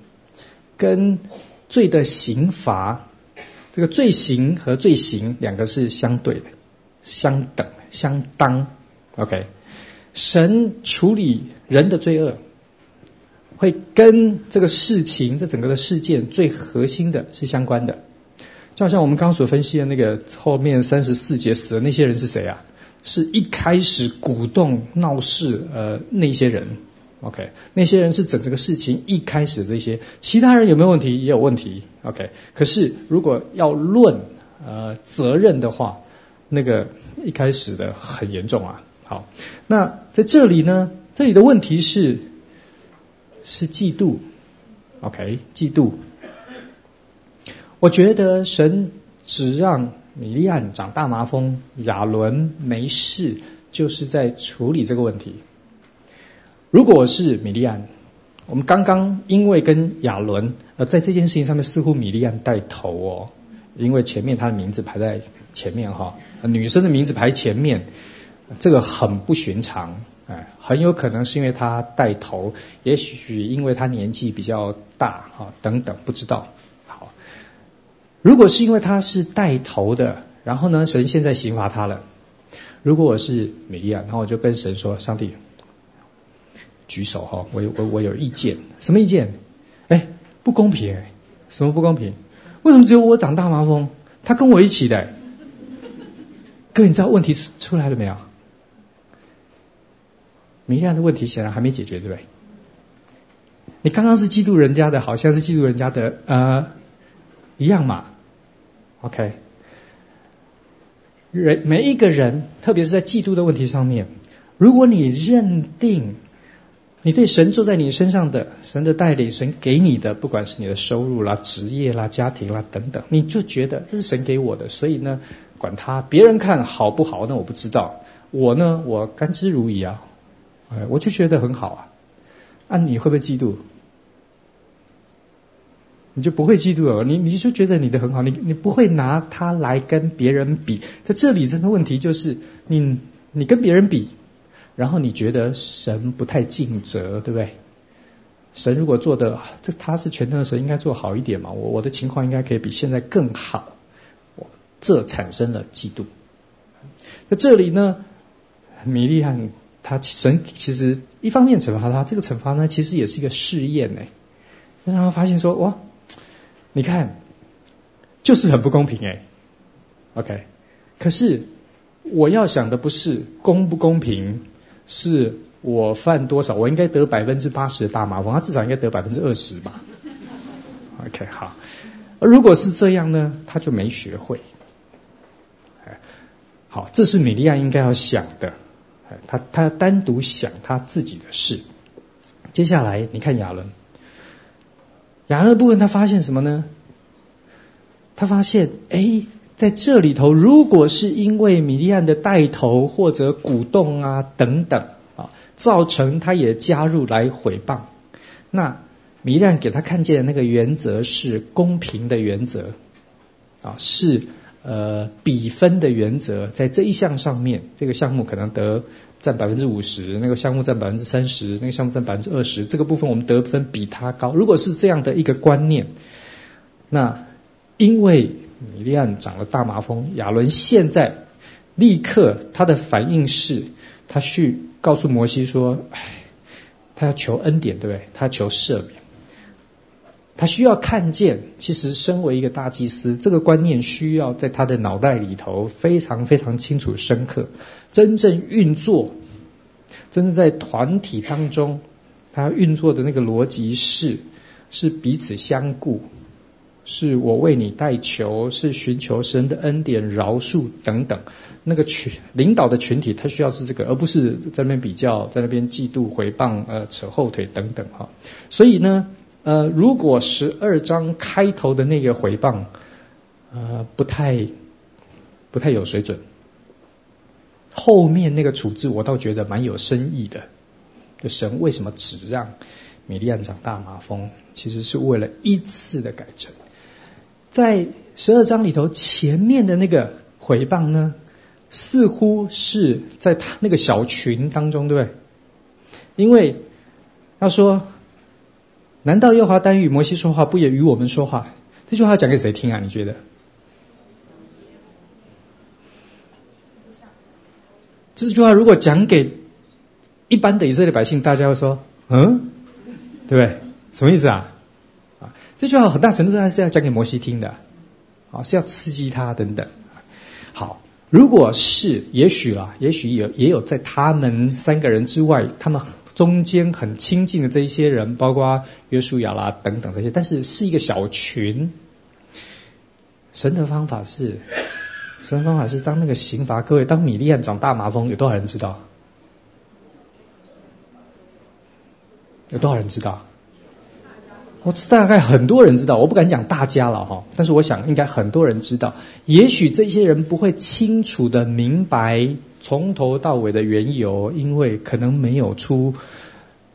跟罪的刑罚，这个罪行和罪行两个是相对的、相等、相当。OK。神处理人的罪恶，会跟这个事情、这整个的事件最核心的是相关的。就好像我们刚刚所分析的那个后面三十四节死的那些人是谁啊？是一开始鼓动闹事呃那些人，OK，那些人是整这个事情一开始的这些，其他人有没有问题？也有问题，OK。可是如果要论呃责任的话，那个一开始的很严重啊。好，那在这里呢？这里的问题是是嫉妒，OK？嫉妒。我觉得神只让米利安长大麻风，亚伦没事，就是在处理这个问题。如果是米利安，我们刚刚因为跟亚伦呃在这件事情上面似乎米利安带头哦，因为前面他的名字排在前面哈，女生的名字排前面。这个很不寻常，哎，很有可能是因为他带头，也许因为他年纪比较大，哈，等等，不知道。如果是因为他是带头的，然后呢，神现在刑罚他了。如果我是米利暗，然后我就跟神说：“上帝，举手哈，我有我我有意见，什么意见？哎，不公平，哎，什么不公平？为什么只有我长大麻风，他跟我一起的？哥，你知道问题出来了没有？”米利暗的问题显然还没解决，对不对？你刚刚是嫉妒人家的，好像是嫉妒人家的，呃，一样嘛。OK，人每一个人，特别是在嫉妒的问题上面，如果你认定你对神坐在你身上的神的带领，神给你的，不管是你的收入啦、职业啦、家庭啦等等，你就觉得这是神给我的，所以呢，管他别人看好不好，那我不知道。我呢，我甘之如饴啊。哎，我就觉得很好啊。啊，你会不会嫉妒？你就不会嫉妒了。你你就觉得你的很好，你你不会拿它来跟别人比。在这里，真的问题就是你你跟别人比，然后你觉得神不太尽责，对不对？神如果做的这他是全能的神，应该做好一点嘛。我我的情况应该可以比现在更好。我这产生了嫉妒。在这里呢，米利暗。他神其实一方面惩罚他，这个惩罚呢，其实也是一个试验呢。让他发现说，哇，你看，就是很不公平哎。OK，可是我要想的不是公不公平，是我犯多少，我应该得百分之八十的大麻烦，他至少应该得百分之二十吧。OK，好，如果是这样呢，他就没学会。好，这是米利亚应该要想的。他他单独想他自己的事。接下来你看亚伦，亚伦的部分他发现什么呢？他发现，哎，在这里头，如果是因为米利暗的带头或者鼓动啊等等啊，造成他也加入来毁谤，那米利暗给他看见的那个原则是公平的原则啊，是。呃，比分的原则在这一项上面，这个项目可能得占百分之五十，那个项目占百分之三十，那个项目占百分之二十，这个部分我们得分比他高。如果是这样的一个观念，那因为米利安长了大麻风，亚伦现在立刻他的反应是，他去告诉摩西说，哎，他要求恩典，对不对？他要求赦免，他需要看见，其实身为一个大祭司，这个观念需要在他的脑袋里头非常非常清楚深刻，真正运作，真正在团体当中，他运作的那个逻辑是。是彼此相顾，是我为你代求，是寻求神的恩典、饶恕等等。那个群领导的群体，他需要是这个，而不是在那边比较，在那边嫉妒、回谤、呃扯后腿等等哈。所以呢，呃，如果十二章开头的那个回谤，呃，不太不太有水准，后面那个处置我倒觉得蛮有深意的。就神为什么只让？米利安长大麻风，其实是为了一次的改正。在十二章里头，前面的那个回谤呢，似乎是在他那个小群当中，对不对？因为他说：“难道耶和华单与摩西说话，不也与我们说话？”这句话讲给谁听啊？你觉得？这句话如果讲给一般的以色列百姓，大家会说：“嗯。”对不对？什么意思啊？啊，这句话很大程度上是要讲给摩西听的，啊，是要刺激他等等。好，如果是也许啦，也许有也有在他们三个人之外，他们中间很亲近的这一些人，包括约书亚啦等等这些，但是是一个小群。神的方法是，神的方法是当那个刑罚，各位，当米利暗长大麻风，有多少人知道？有多少人知道？我大概很多人知道，我不敢讲大家了哈，但是我想应该很多人知道。也许这些人不会清楚的明白从头到尾的缘由，因为可能没有出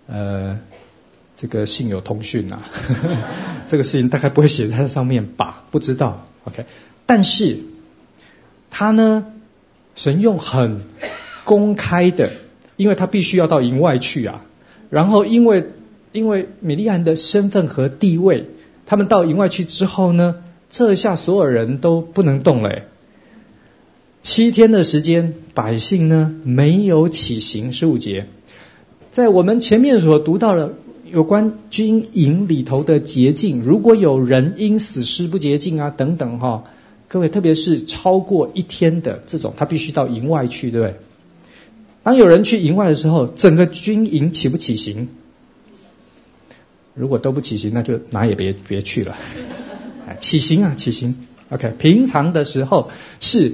呃这个信友通讯呐，这个事情大概不会写在上面吧？不知道，OK。但是他呢，神用很公开的，因为他必须要到营外去啊。然后，因为因为米利暗的身份和地位，他们到营外去之后呢，这下所有人都不能动了。七天的时间，百姓呢没有起行。十五节，在我们前面所读到的有关军营里头的洁净，如果有人因死尸不洁净啊等等哈，各位特别是超过一天的这种，他必须到营外去，对不对？当有人去营外的时候，整个军营起不起行？如果都不起行，那就哪也别别去了。起行啊，起行。OK，平常的时候是，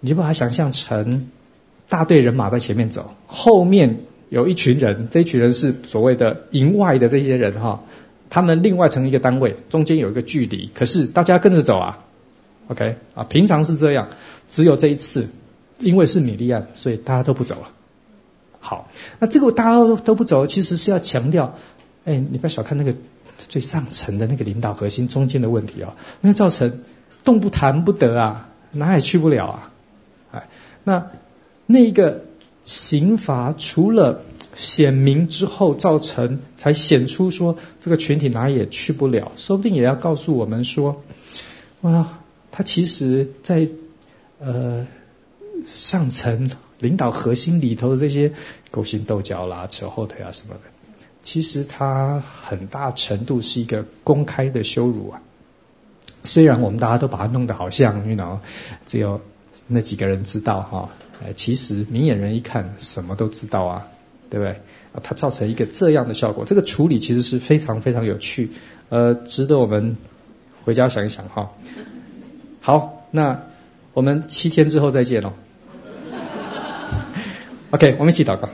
你就把它想象成大队人马在前面走，后面有一群人，这一群人是所谓的营外的这些人哈，他们另外成一个单位，中间有一个距离，可是大家跟着走啊。OK，啊，平常是这样，只有这一次。因为是米利暗，所以大家都不走了。好，那这个大家都都不走，其实是要强调，哎，你不要小看那个最上层的那个领导核心中间的问题哦，那造成动不弹不得啊，哪也去不了啊。哎，那那个刑罚除了显明之后造成，才显出说这个群体哪也去不了，说不定也要告诉我们说，哇，他其实在呃。上层领导核心里头的这些勾心斗角啦、扯后腿啊什么的，其实它很大程度是一个公开的羞辱啊。虽然我们大家都把它弄得好像，你知道，只有那几个人知道哈，其实明眼人一看什么都知道啊，对不对？啊，它造成一个这样的效果，这个处理其实是非常非常有趣，呃，值得我们回家想一想哈。好，那我们七天之后再见喽。OK，我们一起祷告。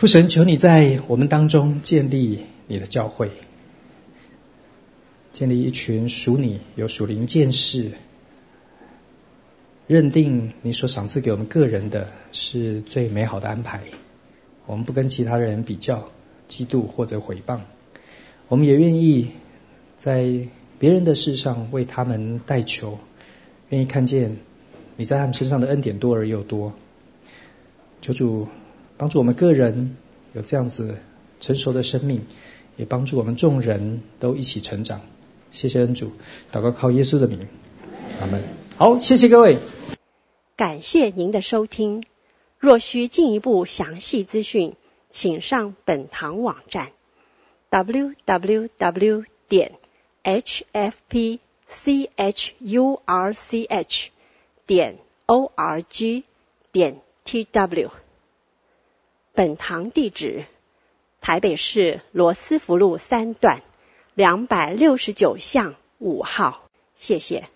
父神，求你在我们当中建立你的教会，建立一群属你、有属灵见识、认定你所赏赐给我们个人的是最美好的安排。我们不跟其他人比较、嫉妒或者毁谤，我们也愿意在别人的事上为他们代求，愿意看见。你在他们身上的恩典多而又多，求主帮助我们个人有这样子成熟的生命，也帮助我们众人都一起成长。谢谢恩主，祷告靠耶稣的名，阿门。好，谢谢各位，感谢您的收听。若需进一步详细资讯，请上本堂网站：www 点 hfpchurch 点 org 点 tw。本堂地址：台北市罗斯福路三段两百六十九巷五号。谢谢。